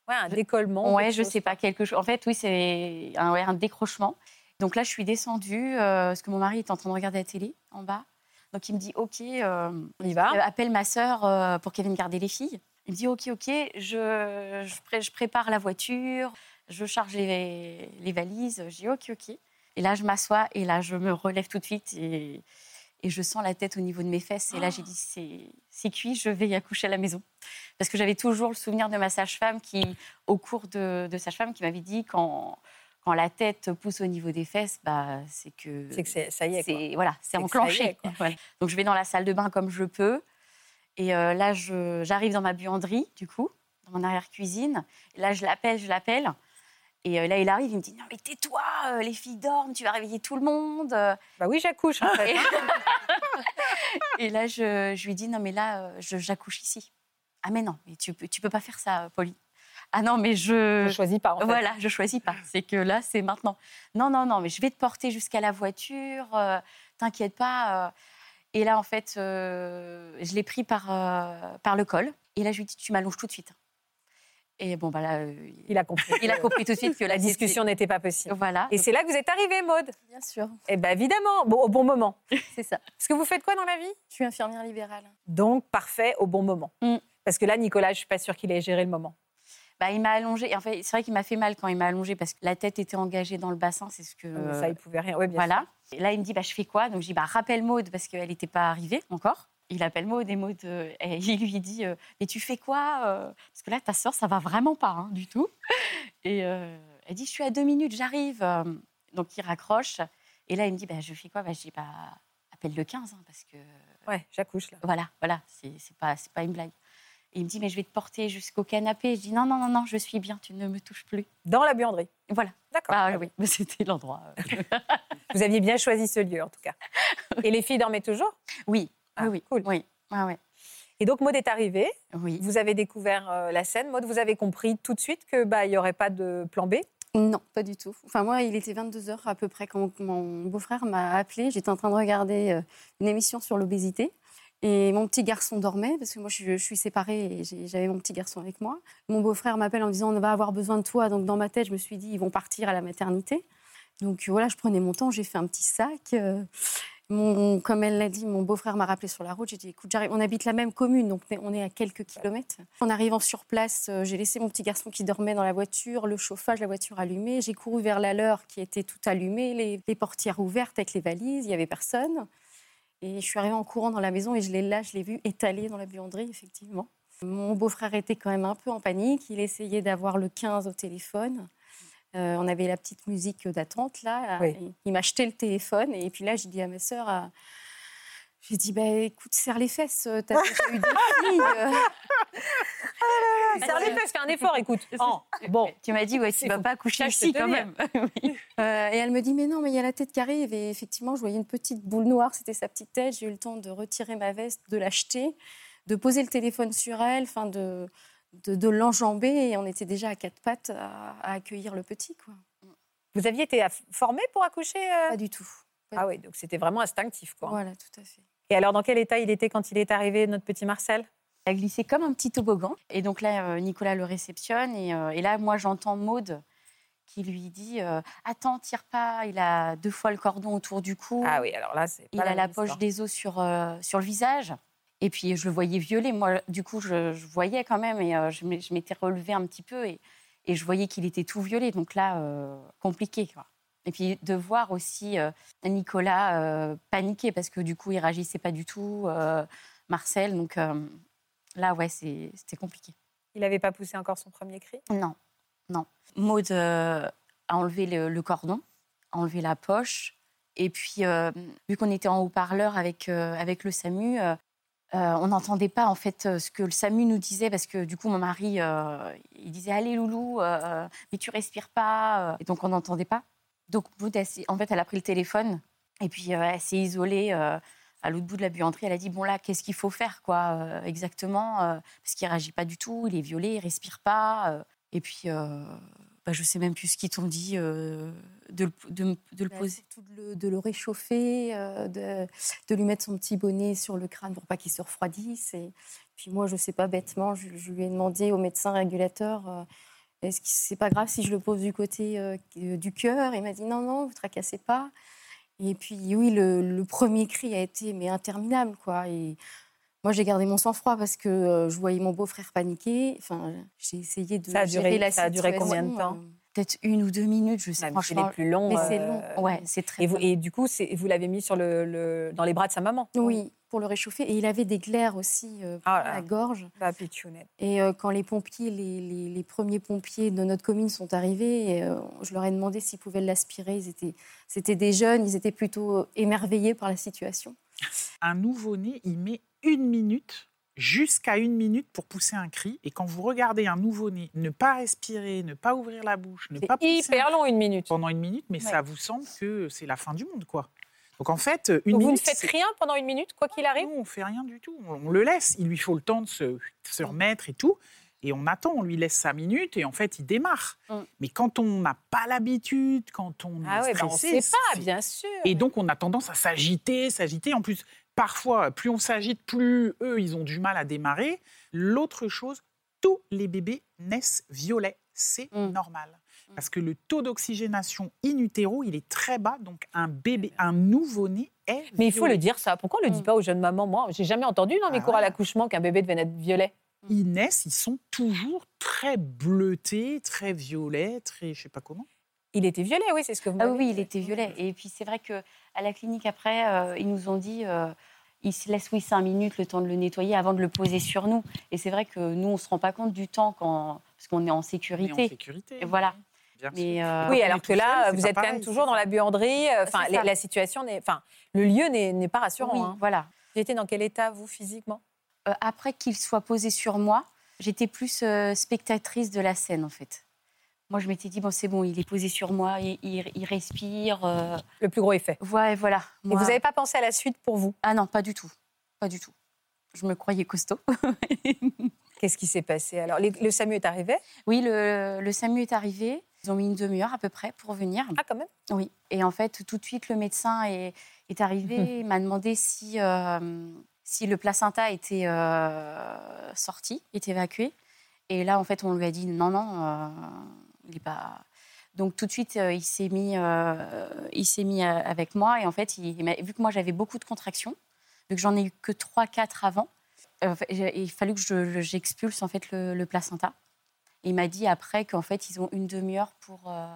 Ouais, un décollement. ouais, je sais pas quelque chose. En fait, oui, c'est un, ouais, un décrochement. Donc là, je suis descendue euh, parce que mon mari est en train de regarder la télé en bas. Donc il me dit OK, euh, On y va. euh, appelle ma sœur euh, pour qu'elle vienne garder les filles. Il me dit OK, OK, je, je, pré- je prépare la voiture. Je charge les, les valises, je dis ok, ok. Et là, je m'assois et là, je me relève tout de suite et, et je sens la tête au niveau de mes fesses. Et là, j'ai dit c'est c'est cuit, je vais y accoucher à la maison. Parce que j'avais toujours le souvenir de ma sage-femme qui, au cours de, de sage-femme, qui m'avait dit quand, quand la tête pousse au niveau des fesses, bah, c'est que. C'est que ça y est, quoi. c'est- Voilà, c'est enclenché. est, quoi. Voilà. Donc je vais dans la salle de bain comme je peux. Et euh, là, j'arrive dans ma buanderie, du coup, dans mon arrière-cuisine. Là, je l'appelle, je l'appelle. Et euh, là, il arrive, il me dit Non, mais tais-toi, euh, les filles dorment, tu vas réveiller tout le monde. Bah oui, j'accouche en fait. Et, là, je, je lui dis Non, mais là, euh, j'accouche ici. Ah, mais non, mais tu peux, tu peux pas faire ça, Pauline. Ah non, mais je. Je choisis pas en fait. Voilà, je choisis pas. C'est que là, c'est maintenant. Non, non, non, mais je vais te porter jusqu'à la voiture. euh, T'inquiète pas. euh. Et là, en fait, euh, je l'ai pris par, euh, par le col. Et là, je lui dis, tu m'allonges tout de suite. Et bon, bah là, euh, Il a compris. il a compris tout de suite que La discussion n'était pas possible. Voilà. Et c'est là que vous êtes arrivée, Maude Bien sûr, Eh bien, évidemment, bon, au bon moment. c'est ça. Parce que vous faites quoi dans la vie? Je suis infirmière libérale. Donc, parfait, au bon moment. Mm. Parce que là, Nicolas, je suis pas sûre qu'il ait géré le moment. Bah, il m'a allongé. En fait, c'est vrai qu'il m'a fait mal quand il m'a allongé parce que la tête était engagée dans le bassin. C'est ce que. Mais Ça, il pouvait rien. Oui, bien voilà. Et là, il me dit, bah, je fais quoi? Donc, je dis, bah, rappelle Maude parce qu'elle n'était pas arrivée encore. Il appelle Maude et Maude, euh, et il lui dit, euh, mais tu fais quoi euh? Parce que là, ta soeur, ça va vraiment pas hein, du tout. Et euh, elle dit, je suis à deux minutes, j'arrive. Donc, il raccroche. Et là, il me dit, bah, je fais quoi? Bah, Je dis, bah, appelle le 15 hein, parce que. Ouais, j'accouche là. voilà, voilà, c'est pas, pas une blague. Et il me dit, mais je vais te porter jusqu'au canapé. Je dis, non, non, non, non, je suis bien, tu ne me touches plus. Dans la buanderie. Voilà. D'accord. Ah oui, mais c'était l'endroit. Vous aviez bien choisi ce lieu, en tout cas. Et les filles dormaient toujours? Oui, Ah, oui, oui. cool. Oui, ouais, ouais. Et donc, Maude est arrivée. Oui. Vous avez découvert euh, la scène. Maude, vous avez compris tout de suite qu'il bah, n'y aurait pas de plan B? Non, pas du tout. Enfin, moi, il était 22h à peu près quand mon beau-frère m'a appelé. J'étais en train de regarder euh, une émission sur l'obésité. Et mon petit garçon dormait, parce que moi, je, je suis séparée et j'avais mon petit garçon avec moi. Mon beau-frère m'appelle en disant On va avoir besoin de toi. Donc, dans ma tête, je me suis dit Ils vont partir à la maternité. Donc, voilà, je prenais mon temps, j'ai fait un petit sac. euh, comme elle l'a dit, mon beau-frère m'a rappelé sur la route. J'ai dit, écoute. On habite la même commune, donc on est- à quelques kilomètres. En arrivant sur place, euh, j'ai laissé mon petit garçon qui dormait dans la voiture, le chauffage, la voiture allumée. J'ai couru vers la leur qui était tout allumée, les, portières ouvertes avec les valises. Il y avait personne. Et je suis arrivée en courant dans la maison et je l'ai là, je l'ai vu étalé dans la buanderie, effectivement. Mon beau-frère était quand même un peu en panique. Il essayait d'avoir le 15 au téléphone. Euh, on avait la petite musique d'attente là. Oui. Et Il m'a jeté le téléphone et puis là, j'ai dit à ma sœur, euh, j'ai dit bah écoute, serre les fesses. euh, T'as déjà eu deux filles. euh. Serre les fesses, fais un effort, écoute. Oh, bon, Tu m'as dit, ouais, tu C'est vas pas coucher ici quand même. Oui. Euh, et elle me dit mais non, mais il y a la tête qui arrive. Et effectivement, je voyais une petite boule noire. C'était sa petite tête. J'ai eu le temps de retirer ma veste, de l'acheter, de poser le téléphone sur elle, enfin de de, de l'enjamber. Et on était déjà à quatre pattes à, à accueillir le petit, quoi. vous aviez été formée pour accoucher euh Pas du tout. Ah oui, donc c'était vraiment instinctif. Quoi. Voilà, tout à fait. Et alors, dans quel état il était quand il est arrivé, notre petit Marcel? Il a glissé comme un petit toboggan. Et donc là, euh, Nicolas le réceptionne. Et, euh, et là, moi, j'entends Maude qui lui dit euh, Attends, tire pas. Il a deux fois le cordon autour du cou. Ah oui, alors là, c'est pas Il a la histoire. poche des os sur, euh, sur le visage. Et puis, je le voyais violer. Moi, du coup, je, je voyais quand même. Et euh, je m'étais relevée un petit peu. Et, et je voyais qu'il était tout violé. Donc là, euh, compliqué. Quoi. Et puis, de voir aussi euh, Nicolas paniquer parce que du coup, il réagissait pas du tout. Marcel. Donc là, ouais, c'était compliqué. Il n'avait pas poussé encore son premier cri? Non, non. Maud a enlevé le, le cordon, a enlevé la poche. Et puis, vu qu'on était en haut-parleur avec, avec le SAMU, euh, on n'entendait pas en fait euh, ce que le SAMU nous disait parce que du coup, mon mari, euh, il disait Allez, loulou, mais tu respires pas. Et donc, on n'entendait pas. Donc, en fait, elle a pris le téléphone et puis elle s'est isolée. à l'autre bout de la buanderie, elle a dit bon là, qu'est-ce qu'il faut faire quoi exactement Parce qu'il réagit pas du tout, il est violé, il respire pas. et puis, bah, je sais même plus ce qu'ils t'ont dit euh, de, le- de m- de le Bah, poser. de le, de le réchauffer, euh, de, de lui mettre son petit bonnet sur le crâne pour pas qu'il se refroidisse. Et puis moi, je sais pas bêtement, je, je lui ai demandé au médecin régulateur euh, est-ce que c'est pas grave si je le pose du côté du cœur? Il m'a dit non, non, vous tracassez pas. Et puis oui, le, le premier cri a été mais interminable quoi. Et moi, j'ai gardé mon sang-froid parce que euh, je voyais mon beau-frère paniquer. Enfin, j'ai essayé de Ça a duré- la ça a duré combien de temps? euh, peut-être une ou deux minutes, je sais si franchement. les plus longs. Mais c'est euh, long. Ouais, c'est très Et, vous- long. et du coup, vous l'avez mis sur le, le- dans les bras de sa maman? Oui, pour le réchauffer. Et il avait des glaires aussi euh, Ah à là la gorge. Pas. Et euh, quand les pompiers, les, les- les premiers pompiers de notre commune sont arrivés, et, euh, je leur ai demandé s'ils pouvaient l'aspirer. Ils étaient, c'était des jeunes, ils étaient plutôt émerveillés par la situation. Un nouveau-né, il met une minute, jusqu'à une minute pour pousser un cri. Et quand vous regardez un nouveau-né ne pas respirer, ne pas ouvrir la bouche, ne pas pousser Hyper un long, une minute. pendant une minute, mais Ouais. ça vous semble que c'est la fin du monde, quoi. Donc en fait, une Donc vous ne minute, faites rien pendant une minute, quoi qu'il arrive? Nous, on fait rien du tout. On on le laisse. Il lui faut le temps de se, se remettre et tout. Et on attend, on lui laisse sa minute et en fait, il démarre. Mm. Mais quand on n'a pas l'habitude, quand on Ah est ouais, bah on stressé, sait pas, bien sûr. Et donc, on a tendance à s'agiter, s'agiter. En plus, parfois, plus on s'agite, plus eux, ils ont du mal à démarrer. L'autre chose, tous les bébés naissent violets. C'est Mm. normal. Parce que le taux d'oxygénation in utero, il est très bas. Donc, un bébé, un nouveau-né est Mais il faut violet. le dire ça. Pourquoi on le dit pas aux jeunes mamans? Moi, j'ai jamais entendu dans mes Ah cours à l'accouchement qu'un bébé devait être violet. ils naissent, ils sont toujours très bleutés, très violets, très je sais pas comment. Il était violet, oui, c'est ce que vous Ah oui, dit. il était violet. Et puis c'est vrai que à la clinique après, euh, ils nous ont dit, euh, ils se laissent oui cinq minutes le temps de le nettoyer avant de le poser sur nous. Et c'est vrai que nous on se rend pas compte du temps quand parce qu'on est en On est en sécurité. sécurité. Et voilà. bien Mais, sûr. euh, Oui, on alors que là, seul, vous êtes quand même toujours dans la buanderie. Enfin, les- la situation n'est, enfin, le lieu n'est n'est pas rassurant. Oui, hein. voilà. Vous étiez dans quel état vous physiquement? Euh, après qu'il soit posé sur moi, j'étais plus euh, spectatrice de la scène en fait. Moi, je m'étais dit bon, c'est bon, il est posé sur moi, il, il- il respire. euh, Le plus gros effet. Ouais, voilà. Et vous n'avez pas pensé à la suite pour vous? Ah non, pas du tout, pas du tout. Je me croyais costaud. Qu'est-ce qui s'est passé? Alors Les- Le SAMU est arrivé? Oui, le, le SAMU est arrivé. Ils ont mis une demi-heure à peu près pour venir. Ah, quand même? Oui. Et en fait, tout de suite, le médecin est, est arrivé. Il m'a demandé si, euh, si le placenta était euh, sorti, était évacué. Et là, en fait, on lui a dit non, non, euh, il n'est pas. Donc tout de suite, euh, il s'est mis, euh, il s'est mis euh, avec moi. Et en fait, il, il m'a- vu que moi j'avais beaucoup de contractions, vu que j'en ai eu que 3-4 avant, euh, il fallu que je- j'expulse en fait le, le placenta. Et il m'a dit après qu'en fait, ils ont une demi-heure pour. euh,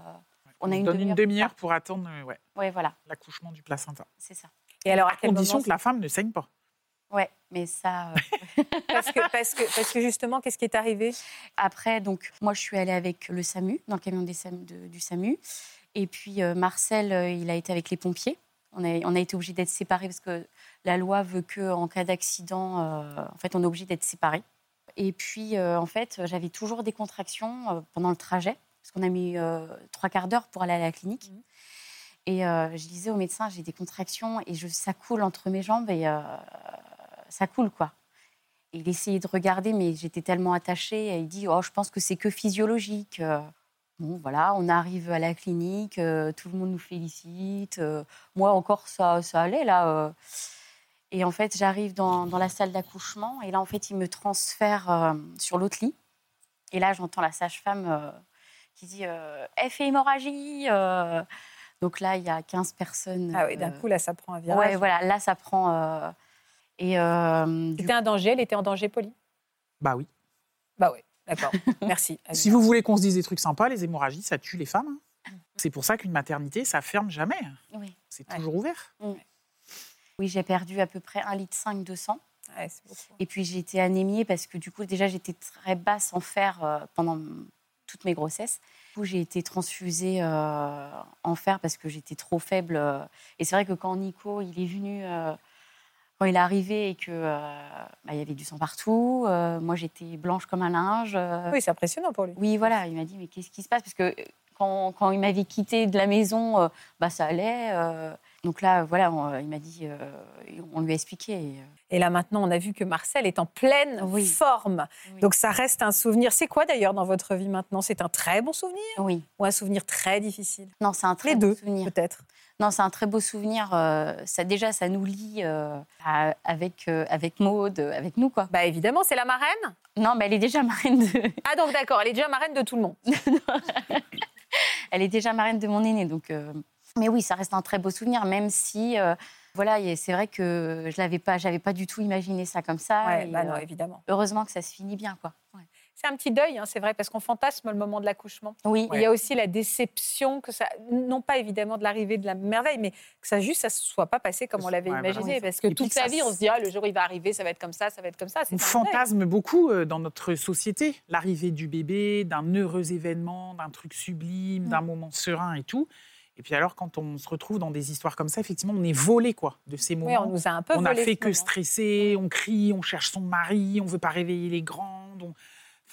On, donne une demi-heure pour attendre ouais, Ouais, voilà, l'accouchement du placenta. c'est ça. Et alors, à À condition moment que la femme ne saigne pas. Ouais, mais ça. euh, parce que, parce, que, parce que justement, qu'est-ce qui est arrivé? Après, donc, moi, je suis allée avec le SAMU, dans le camion des SAMU, de- du SAMU. Et puis, euh, Marcel, euh, il a été avec les pompiers. On a, on a été obligés d'être séparés parce que la loi veut qu'en cas d'accident, en fait, on est obligé d'être séparés. Et puis, en fait, j'avais toujours des contractions pendant le trajet, parce qu'on a mis trois quarts d'heure pour aller à la clinique. Et euh, je disais au médecin, j'ai des contractions et je, ça coule entre mes jambes et ça coule, quoi. Et il essayait de regarder, mais j'étais tellement attachée. Et il dit Oh, je pense que c'est que physiologique. Euh, Bon, voilà, on arrive à la clinique, euh, tout le monde nous félicite. euh, moi, encore, ça, ça allait, là. Et en fait, j'arrive dans, dans la salle d'accouchement. Et là, en fait, il me transfère sur l'autre lit. Et là, j'entends la sage-femme qui dit euh, F hémorragie. euh. Donc là, il y a 15 personnes. Ah oui, d'un euh, coup, là, ça prend un virage. Ouais, voilà, là, ça prend. Et euh, du C'était un danger, elle était en danger, Polly Bah oui. Bah oui, d'accord. Merci. Si vous voulez qu'on se dise des trucs sympas, les hémorragies, ça tue les femmes. hein. C'est pour ça qu'une maternité, ça ferme jamais. Oui. C'est toujours ouvert. Oui, j'ai perdu à peu près 1,5 litre de sang. Ouais. Et puis j'ai été anémiée parce que du coup, déjà, j'étais très basse en fer euh, pendant toutes mes grossesses. Du coup, j'ai été transfusée euh, en fer parce que j'étais trop faible. Et c'est vrai que quand Nico, il est venu, euh, quand il est arrivé et que euh, bah, il y avait du sang partout, euh, moi j'étais blanche comme un linge. euh. Oui, c'est impressionnant pour lui. Oui, voilà, il m'a dit mais qu'est-ce qui se passe? Parce que quand, quand il m'avait quitté de la maison, euh, bah ça allait. euh. donc là, voilà, on- il m'a dit, euh, on lui a expliqué. et, euh, Et là, maintenant, on a vu que Marcel est en pleine Oui. forme. Oui. Donc, ça reste un souvenir. C'est quoi d'ailleurs dans votre vie maintenant? C'est un très bon souvenir? Oui. ou un souvenir très difficile? Non, c'est un très Les deux, souvenir. peut-être. Non, c'est un très beau souvenir. euh, ça, déjà, ça nous lie euh, à- avec, euh, avec Maude, euh, avec nous, quoi. Bah évidemment, c'est la marraine? Non, mais elle est déjà marraine de, Ah donc d'accord, elle est déjà marraine de tout le monde. elle est déjà marraine de mon aîné. Donc, euh, mais oui, ça reste un très beau souvenir, même si, euh, voilà, c'est vrai que je l'avais pas, j'avais pas du tout imaginé ça comme ça. Ouais, et, bah non, euh, évidemment. heureusement que ça se finit bien, quoi. Ouais. C'est un petit deuil, hein, c'est vrai, parce qu'on fantasme le moment de l'accouchement. Oui. Il y a aussi la déception que ça, non pas évidemment de l'arrivée de la merveille, mais que ça juste ça se soit pas passé comme on l'avait Ouais, imaginé, parce que Et toute sa vie on se dit ah le jour où il va arriver, ça va être comme ça, ça va être comme ça. On fantasme beaucoup euh, dans notre société l'arrivée du bébé, d'un heureux événement, d'un truc sublime, d'un moment serein et tout. Et puis alors, quand on se retrouve dans des histoires comme ça, effectivement, on est volé quoi de ces moments. Oui, on nous a un peu On n'a fait que moment. stresser, on crie, on cherche son mari, on veut pas réveiller les grandes. on-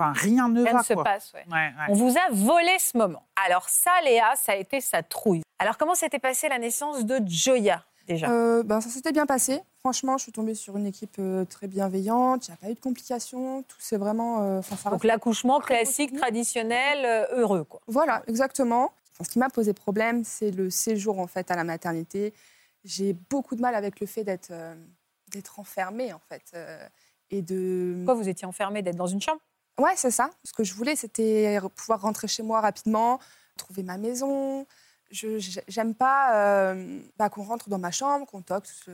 Enfin, rien ne Rien va. ne se quoi. passe, ouais. Ouais, ouais. On vous a volé ce moment. Alors ça, Léa, ça a été sa trouille. Alors comment s'était passée la naissance de Joya déjà? Euh, ben, ça s'était bien passé. Franchement, je suis tombée sur une équipe euh, très bienveillante. Il n'y a pas eu de complications. Tout c'est vraiment. euh, Donc l'accouchement classique, traditionnel, euh, heureux quoi. Voilà, exactement. Enfin, ce qui m'a posé problème, c'est le séjour en fait à la maternité. J'ai beaucoup de mal avec le fait d'être euh, d'être enfermée en fait euh, et de. Pourquoi vous étiez enfermée d'être dans une chambre? Ouais, c'est ça. Ce que je voulais, c'était pouvoir rentrer chez moi rapidement, trouver ma maison. Je j'aime pas euh, bah, qu'on rentre dans ma chambre, qu'on toque. ce-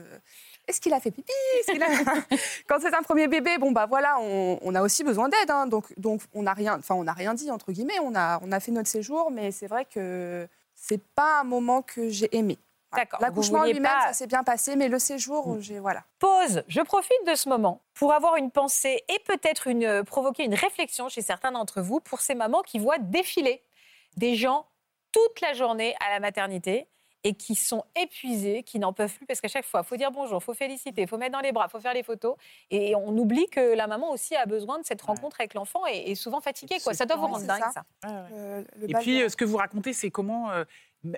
Est-ce qu'il a fait pipi? Quand c'est un premier bébé, bon bah voilà, on, on a aussi besoin d'aide. hein. donc donc on n'a rien, enfin on n'a rien dit entre guillemets. On a on a fait notre séjour, mais c'est vrai que c'est pas un moment que j'ai aimé. D'accord. L'accouchement lui-même, pas- ça s'est bien passé, mais le séjour, j'ai voilà. Pause. Je profite de ce moment pour avoir une pensée et peut-être une, euh, provoquer une réflexion chez certains d'entre vous pour ces mamans qui voient défiler des gens toute la journée à la maternité et qui sont épuisés, qui n'en peuvent plus parce qu'à chaque fois, il faut dire bonjour, il faut féliciter, il faut mettre dans les bras, il faut faire les photos. Et on oublie que la maman aussi a besoin de cette rencontre avec l'enfant et est souvent fatiguée. Quoi. Ça doit vous rendre dingue, ça. le Et puis, de- euh, ce que vous racontez, c'est comment euh,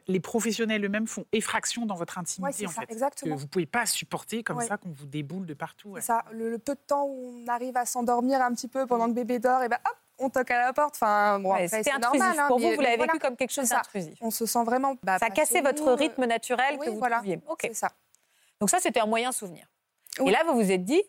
les professionnels eux-mêmes font effraction dans votre intimité, Ouais, c'est en ça, fait. exactement. Que vous pouvez pas supporter comme Ouais. ça qu'on vous déboule de partout. ça, le, le peu de temps où on arrive à s'endormir un petit peu pendant que bébé dort, et ben hop, on toque à la porte. Enfin, bon, Ouais, après, C'était intrusif. normal. hein, Pour vous, vous l'avez voilà, vécu comme quelque chose d'intrusif. On se sent vraiment. bah, Ça a cassé votre rythme naturel oui, que vous voilà, trouviez. Ok. Ça. Donc ça, c'était un moyen souvenir. Oui. Et là, vous vous êtes dit,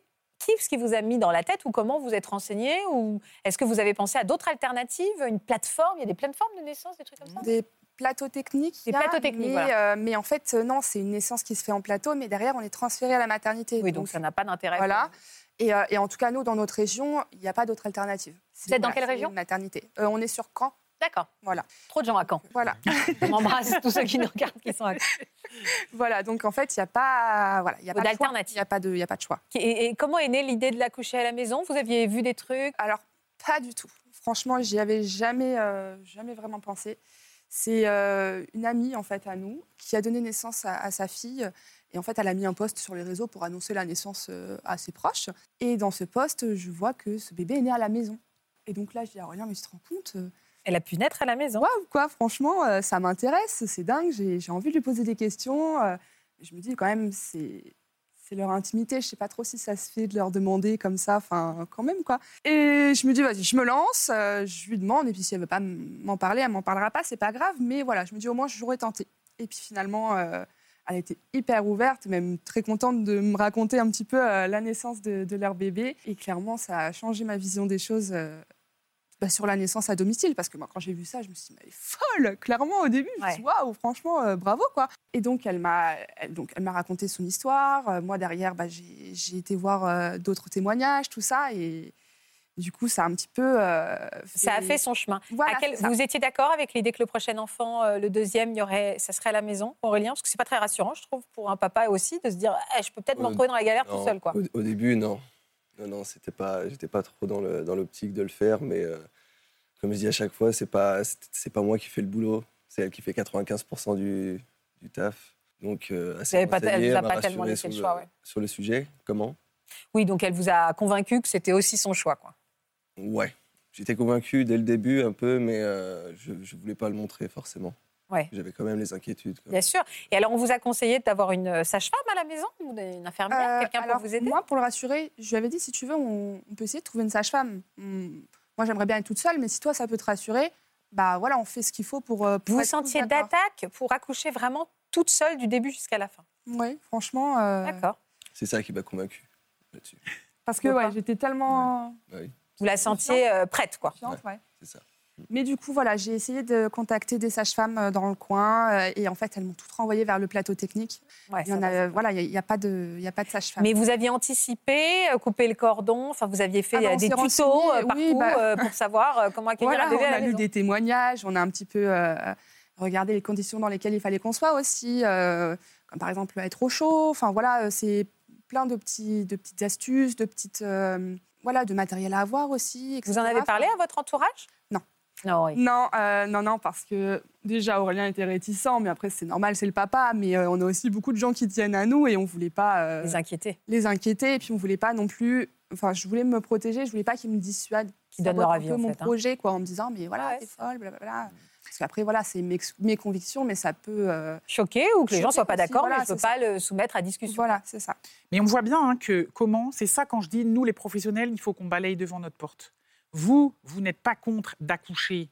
qu'est-ce qui vous a mis dans la tête ou comment vous êtes renseigné ou est-ce que vous avez pensé à d'autres alternatives, une plateforme? Il y a des plateformes de naissance, des trucs comme ça? Des plateaux techniques. Des plateaux techniques, mais, voilà. euh, mais en fait, euh, non, c'est une naissance qui se fait en plateau, mais derrière, on est transféré à la maternité. Oui, donc ça n'a pas d'intérêt. Voilà. Et, euh, et en tout cas, nous, dans notre région, il n'y a pas d'autre alternative. Vous êtes dans quelle région? Maternité. Euh, on est sur Caen. D'accord. Voilà. Trop de gens à Caen. Voilà. On embrasse tous ceux qui nous regardent qui sont à Caen. voilà. Donc en fait, il n'y a pas, voilà, il y a pas d'alternative. Il n'y a pas de, y a pas de choix. Et, et comment est née l'idée de l'accoucher à la maison? Vous aviez vu des trucs? Alors, pas du tout. Franchement, j'y avais jamais, euh, jamais vraiment pensé. C'est euh, une amie, en fait, à nous, qui a donné naissance à, à sa fille. Et en fait, elle a mis un post sur les réseaux pour annoncer la naissance à ses proches. Et dans ce post, je vois que ce bébé est né à la maison. Et donc là, je dis à Aurélien, mais tu te rends compte euh, Elle a pu naître à la maison. Waouh, quoi, franchement, euh, ça m'intéresse, c'est dingue, j'ai envie de lui poser des questions. euh, je me dis quand même, c'est c'est leur intimité, je sais pas trop si ça se fait de leur demander comme ça, enfin, quand même, quoi. Et je me dis, vas-y, je me lance, euh, je lui demande, et puis si elle veut pas m'en parler, elle m'en parlera pas, c'est pas grave, mais voilà, je me dis, au moins, j'aurais tenté. Et puis finalement, euh, elle était hyper ouverte, même très contente de me raconter un petit peu euh, la naissance de, de leur bébé. Et clairement, ça a changé ma vision des choses bah, sur la naissance à domicile. Parce que moi, quand j'ai vu ça, je me suis dit, mais elle est folle, clairement, au début. Je me suis dit, waouh, franchement, euh, bravo, quoi. Et donc, elle m'a elle, donc, elle m'a raconté son histoire. Euh, moi, derrière, bah, j'ai j'ai été voir euh, d'autres témoignages, tout ça. Et du coup, ça a un petit peu. euh, Ça a fait son chemin. Voilà, À quel-. Vous étiez d'accord avec l'idée que le prochain enfant, euh, le deuxième, y aurait, ça serait à la maison, Aurélien? Parce que c'est pas très rassurant, je trouve, pour un papa aussi, de se dire, Ah, je peux peut-être me Euh, retrouver dans la galère tout seul, quoi. Au, au début, non. Non, non, c'était pas, j'étais pas trop dans le- dans l'optique de le faire, mais euh, comme je dis à chaque fois, c'est pas, c'est c'est pas moi qui fais le boulot, c'est elle qui fait 95% du, du taf. Donc, euh, assez pas- elle vous a pas tellement laissé le sur choix, ouais. sur le sujet. Comment? Oui, donc elle vous a convaincu que c'était aussi son choix, quoi. Ouais. J'étais convaincu dès le début un peu, mais euh, je ne voulais pas le montrer forcément. Ouais. J'avais quand même les inquiétudes. quoi. Bien sûr. Et alors, on vous a conseillé d'avoir une euh, sage-femme à la maison ou une infirmière Euh, Quelqu'un pour vous aider? Moi, pour le rassurer, je lui avais dit si tu veux, on, on peut essayer de trouver une sage-femme. Moi, j'aimerais bien être toute seule, mais si toi, ça peut te rassurer, bah voilà, on fait ce qu'il faut pour. euh, pour Vous vous sentiez d'accord. d'attaque pour accoucher vraiment toute seule du début jusqu'à la fin? Oui, franchement. euh, D'accord. C'est ça qui m'a convaincu là-dessus. Parce que ouais, j'étais tellement. Bah oui, Vous la sentiez euh, prête, quoi. ouais. c'est ça. Mais du coup, voilà, j'ai essayé de contacter des sages-femmes euh, dans le coin euh, et en fait, elles m'ont toutes renvoyé vers le plateau technique. Ouais, Il y en ça a, va, voilà, il n'y a, pas de, il y a pas de sage-femme. Mais vous aviez anticipé, euh, coupé le cordon, enfin vous aviez fait Ah des tutos euh, oui, bah. pour savoir comment accueillir Voilà, un bébé on à la a lu des témoignages, on a un petit peu euh, regardé les conditions dans lesquelles il fallait qu'on soit aussi, euh, comme par exemple être au chaud. Enfin voilà, c'est plein de, petits, de petites astuces, de petites, euh, voilà, de matériel à avoir aussi. Vous en avez parlé à votre entourage? Non. Non, oui. Non, euh, non, non, parce que déjà Aurélien était réticent, mais après c'est normal, c'est le papa, mais euh, on a aussi beaucoup de gens qui tiennent à nous et on voulait pas euh, Les inquiéter. les inquiéter, et puis on voulait pas non plus, enfin je voulais me protéger, je voulais pas qu'ils me dissuadent, Qu'ils donnent leur avis, un peu en mon fait, hein. projet, quoi, en me disant mais voilà, Ouais, t'es folle, blablabla. Parce qu'après voilà, c'est mes, mes convictions, mais ça peut. euh, Choqué ou que les gens soient pas d'accord, voilà, mais je ne peux pas le soumettre à discussion. Voilà, c'est ça. Mais on voit bien hein, que comment, c'est ça quand je dis, nous les professionnels, il faut qu'on balaye devant notre porte. Vous, vous n'êtes pas contre d'accoucher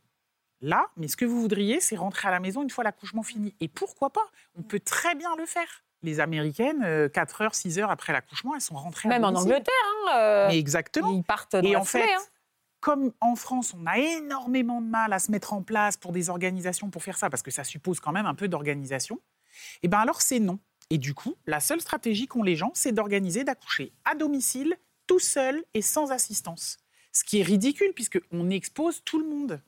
là, mais ce que vous voudriez, c'est rentrer à la maison une fois l'accouchement fini. Et pourquoi pas? On peut très bien le faire. Les Américaines, euh, 4 heures, 6 heures après l'accouchement, elles sont rentrées à Même en. Angleterre, hein, euh, Mais exactement. ils partent dans Et la en foulée, fait, hein. comme en France, on a énormément de mal à se mettre en place pour des organisations pour faire ça, parce que ça suppose quand même un peu d'organisation, et bien alors c'est non. Et du coup, la seule stratégie qu'ont les gens, c'est d'organiser, d'accoucher à domicile, tout seul et sans assistance. Ce qui est ridicule, puisqu'on expose tout le monde.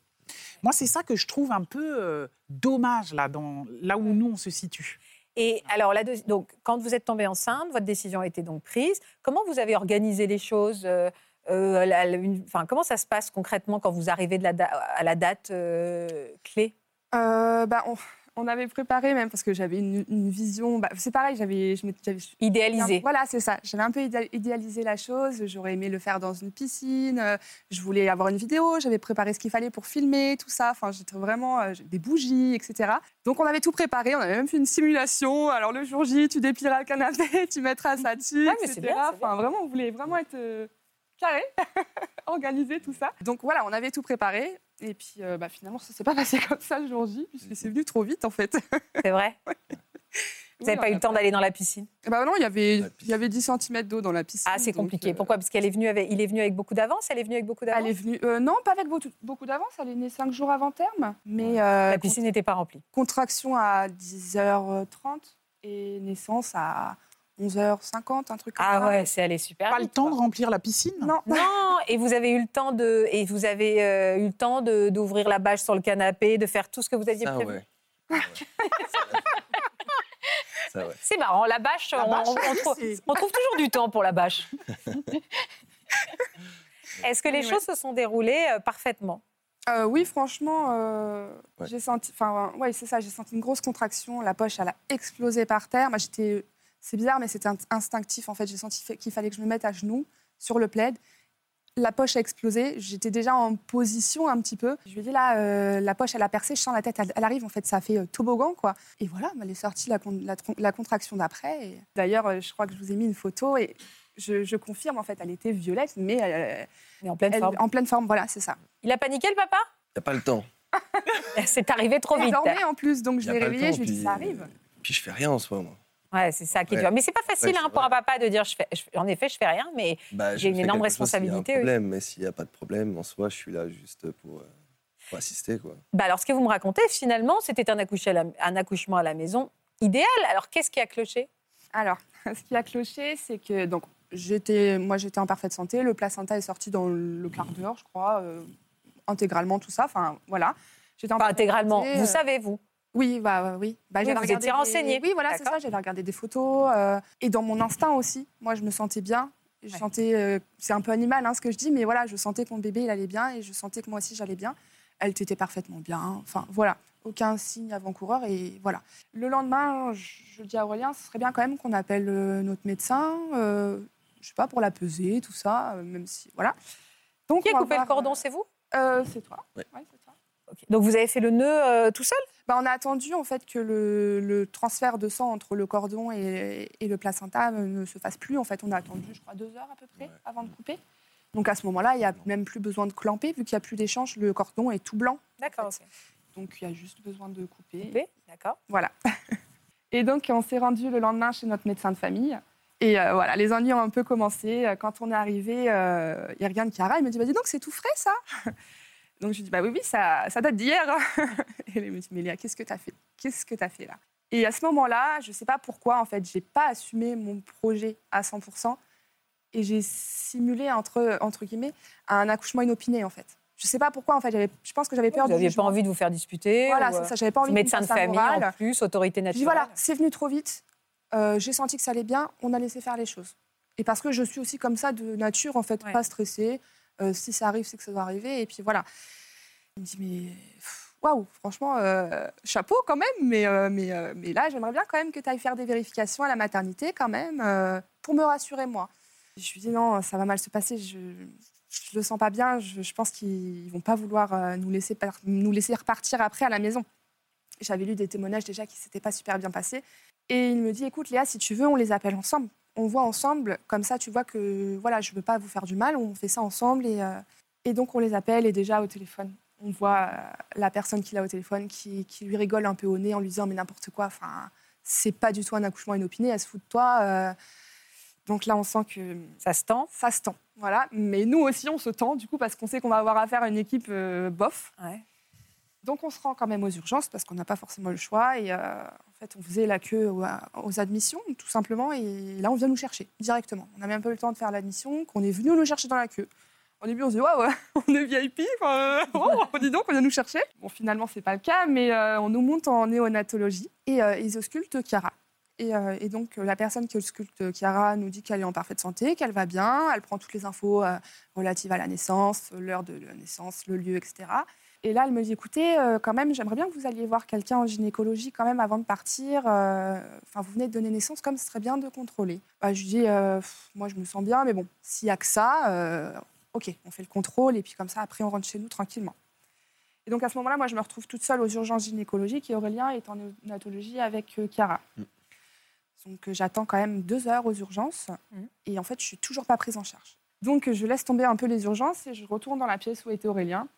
Moi, c'est ça que je trouve un peu euh, dommage là, dans, là où nous, on se situe. Et alors, la deuxi- donc, quand vous êtes tombée enceinte, votre décision a été donc prise. Comment vous avez organisé les choses euh, euh, la- la- une- enfin, Comment ça se passe concrètement quand vous arrivez de la da- à la date euh, clé? Euh, bah, on, on avait préparé même parce que j'avais une, une vision. bah, c'est pareil, j'avais, Idéalisé. Voilà, c'est ça. J'avais un peu idéal- idéalisé la chose. J'aurais aimé le faire dans une piscine. euh, Je voulais avoir une vidéo. J'avais préparé ce qu'il fallait pour filmer, tout ça. Enfin, j'étais vraiment euh, des bougies, etc. Donc, on avait tout préparé. On avait même fait une simulation. Alors, le jour J, tu déplieras le canapé, tu mettras ça dessus, mais c'est etc. bien, Enfin, vraiment, on voulait vraiment être euh, carré, organiser tout ça. Donc, voilà, on avait tout préparé. Et puis, euh, bah, finalement, ça s'est pas passé comme ça le jour J, puisque c'est venu trop vite, en fait. C'est vrai Vous n'avez Oui, pas eu le temps d'aller dans la piscine? Bah non, il y avait, il y avait 10 cm d'eau dans la piscine. Ah, c'est compliqué. euh, Pourquoi? Parce qu'elle est venue avec, il est venu avec beaucoup d'avance? Elle est venue avec beaucoup d'avance? Elle est venue. euh, non, pas avec beaucoup, beaucoup d'avance. Elle est née 5 jours avant terme. Mais euh, La piscine n'était pas remplie. contraction à 10h30 et naissance à 11h50, un truc comme Ah ça. ouais, c'est allé super. Pas le temps quoi. de remplir la piscine? Non. Non, et vous avez eu le temps de, et vous avez euh, eu le temps de- d'ouvrir la bâche sur le canapé, de faire tout ce que vous aviez Ça, prévu. ouais. Ça, ouais. C'est marrant, la bâche, La on, bâche, on- on trouve, c'est- on trouve toujours du temps pour la bâche. Est-ce que les choses se sont déroulées euh, parfaitement? Euh, oui, franchement, euh, Ouais. j'ai senti. Enfin, ouais, c'est ça. J'ai senti une grosse contraction. La poche, elle a explosé par terre. Moi, j'étais. C'est bizarre, mais c'était in- instinctif. En fait, j'ai senti qu'il fallait que je me mette à genoux sur le plaid. La poche a explosé. J'étais déjà en position un petit peu. Je lui ai dit là, euh, la poche, elle a percé. Je sens la tête, elle, elle arrive. En fait, ça a fait euh, toboggan, quoi. Et voilà, elle est sortie la, con- la, tron- la contraction d'après. Et D'ailleurs, euh, je crois que je vous ai mis une photo et je, je confirme. En fait, elle était violette, mais euh, Mais en pleine elle- forme. en pleine forme. Voilà, c'est ça. Il a paniqué le papa? A pas le temps. C'est arrivé trop vite. dormait en plus, donc je l'ai temps, Je lui ai dit ça arrive. Puis je fais rien en soi, moi. Ouais, c'est ça qui est Ouais. dur. Mais c'est pas facile Ouais, hein, pour un papa de dire, je fais, je- en effet, je fais rien, mais Bah, J'ai une énorme quelque chose s'il y a un responsabilité, oui. problème, mais s'il n'y a pas de problème, en soi, je suis là juste pour, euh, pour assister, quoi. Bah alors, ce que vous me racontez, finalement, c'était un, un accouchement à la maison idéal. Alors, qu'est-ce qui a cloché? Alors, ce qui a cloché, c'est que donc j'étais, moi, j'étais en parfaite santé. Le placenta est sorti dans le quart d'heure, je crois, euh, intégralement tout ça. Enfin, voilà. J'étais en Pas parfaite intégralement. santé, Vous euh, savez, vous Oui, bah oui. Bah, Oui, j'avais vous regardé des- renseignée. Oui, voilà, c'est ça. J'avais regardé des photos euh, et dans mon instinct aussi. Moi, je me sentais bien. Je Ouais. sentais, euh, c'est un peu animal hein, ce que je dis, mais voilà, je sentais que mon bébé il allait bien et je sentais que moi aussi j'allais bien. Elle était parfaitement bien. Enfin, voilà, aucun signe avant-coureur et voilà. Le lendemain, je, dis à Aurélien, ce serait bien quand même qu'on appelle euh, notre médecin, euh, je sais pas, pour la peser, tout ça, euh, même si voilà. Donc, Qui a coupé le cordon euh, C'est vous? euh, C'est toi. Ouais. Ouais, c'est toi. Ok. Donc, vous avez fait le nœud euh, tout seul? Bah, on a attendu en fait que le, le transfert de sang entre le cordon et, et le placenta ne se fasse plus. En fait, on a attendu, je crois, deux heures à peu près Ouais. avant de couper. Donc à ce moment-là, il n'y a même plus besoin de clamper vu qu'il n'y a plus d'échange. Le cordon est tout blanc. D'accord, En fait. Donc il y a juste besoin de couper. D'accord. Voilà. et donc on s'est rendu le lendemain chez notre médecin de famille. Et euh, voilà, les ennuis ont un peu commencé. Quand on est arrivé, euh, il regarde Chiara, il me dit bah, Dis donc, c'est tout frais ça Donc je lui dis bah oui oui ça, ça date d'hier. Et elle me dit mais Léa qu'est-ce que tu as fait? Qu'est-ce que tu as fait là? Et à ce moment-là, je sais pas pourquoi en fait, j'ai pas assumé mon projet à 100% et j'ai simulé entre entre guillemets un accouchement inopiné en fait. Je sais pas pourquoi en fait, je pense que j'avais peur Vous n'aviez pas envie de vous faire disputer Voilà, ou, euh, ça, j'avais pas envie de Médecin de ça famille morale. en plus, autorité Je dis naturelle. voilà, c'est venu trop vite. euh, j'ai senti que ça allait bien. On a laissé faire les choses. Et parce que je suis aussi comme ça de nature, en fait, Ouais. pas stressée. Euh, si ça arrive, c'est que ça doit arriver. Et puis voilà. Il me dit mais waouh, franchement, euh, chapeau quand même. Mais euh, mais mais là, j'aimerais bien quand même que tu ailles faire des vérifications à la maternité quand même pour me rassurer moi. Je lui dis non, ça va mal se passer. Je je le sens pas bien. Je, pense qu'ils vont pas vouloir nous laisser nous laisser repartir après à la maison. J'avais lu des témoignages déjà qui s'étaient pas super bien passés. Et il me dit, écoute Léa, si tu veux, on les appelle ensemble. On voit ensemble, comme ça tu vois que voilà, je veux pas vous faire du mal, on fait ça ensemble. Et, euh, et donc on les appelle et déjà au téléphone, on voit euh, la personne qui l'a au téléphone qui, qui lui rigole un peu au nez en lui disant mais n'importe quoi, enfin, c'est pas du tout un accouchement inopiné, elle se fout de toi. euh. Donc là on sent que Ça se tend. ça se tend. Voilà. Mais nous aussi on se tend du coup parce qu'on sait qu'on va avoir affaire à une équipe bof. Ouais. Donc on se rend quand même aux urgences parce qu'on n'a pas forcément le choix. Et euh, en fait, on faisait la queue aux, aux admissions, tout simplement. Et là, on vient nous chercher directement. On n'a même pas eu le temps de faire l'admission, qu'on est venu nous chercher dans la queue. Au début, on se dit, waouh, on est VIP, euh, oh, dis donc, on vient nous chercher. Bon, finalement, c'est pas le cas, mais euh, on nous monte en néonatologie et euh, ils auscultent Chiara. Et, euh, et donc, euh, la personne qui ausculte Chiara nous dit qu'elle est en parfaite santé, qu'elle va bien, elle prend toutes les infos euh, relatives à la naissance, l'heure de la naissance, le lieu, etc. Et là, elle me dit, écoutez, euh, quand même, j'aimerais bien que vous alliez voir quelqu'un en gynécologie quand même avant de partir. euh, Enfin, vous venez de donner naissance, comme ce serait bien de contrôler. Bah, je lui dis, euh, pff, moi, je me sens bien, mais bon, s'il n'y a que ça, euh, ok, on fait le contrôle, et puis comme ça, après, on rentre chez nous tranquillement. Et donc, à ce moment-là, moi, je me retrouve toute seule aux urgences gynécologiques, et Aurélien est en néonatologie avec euh, Chiara. Donc, euh, j'attends quand même deux heures aux urgences, Mhm. et en fait, je suis toujours pas prise en charge. Donc, je laisse tomber un peu les urgences, et je retourne dans la pièce où était Aurélien.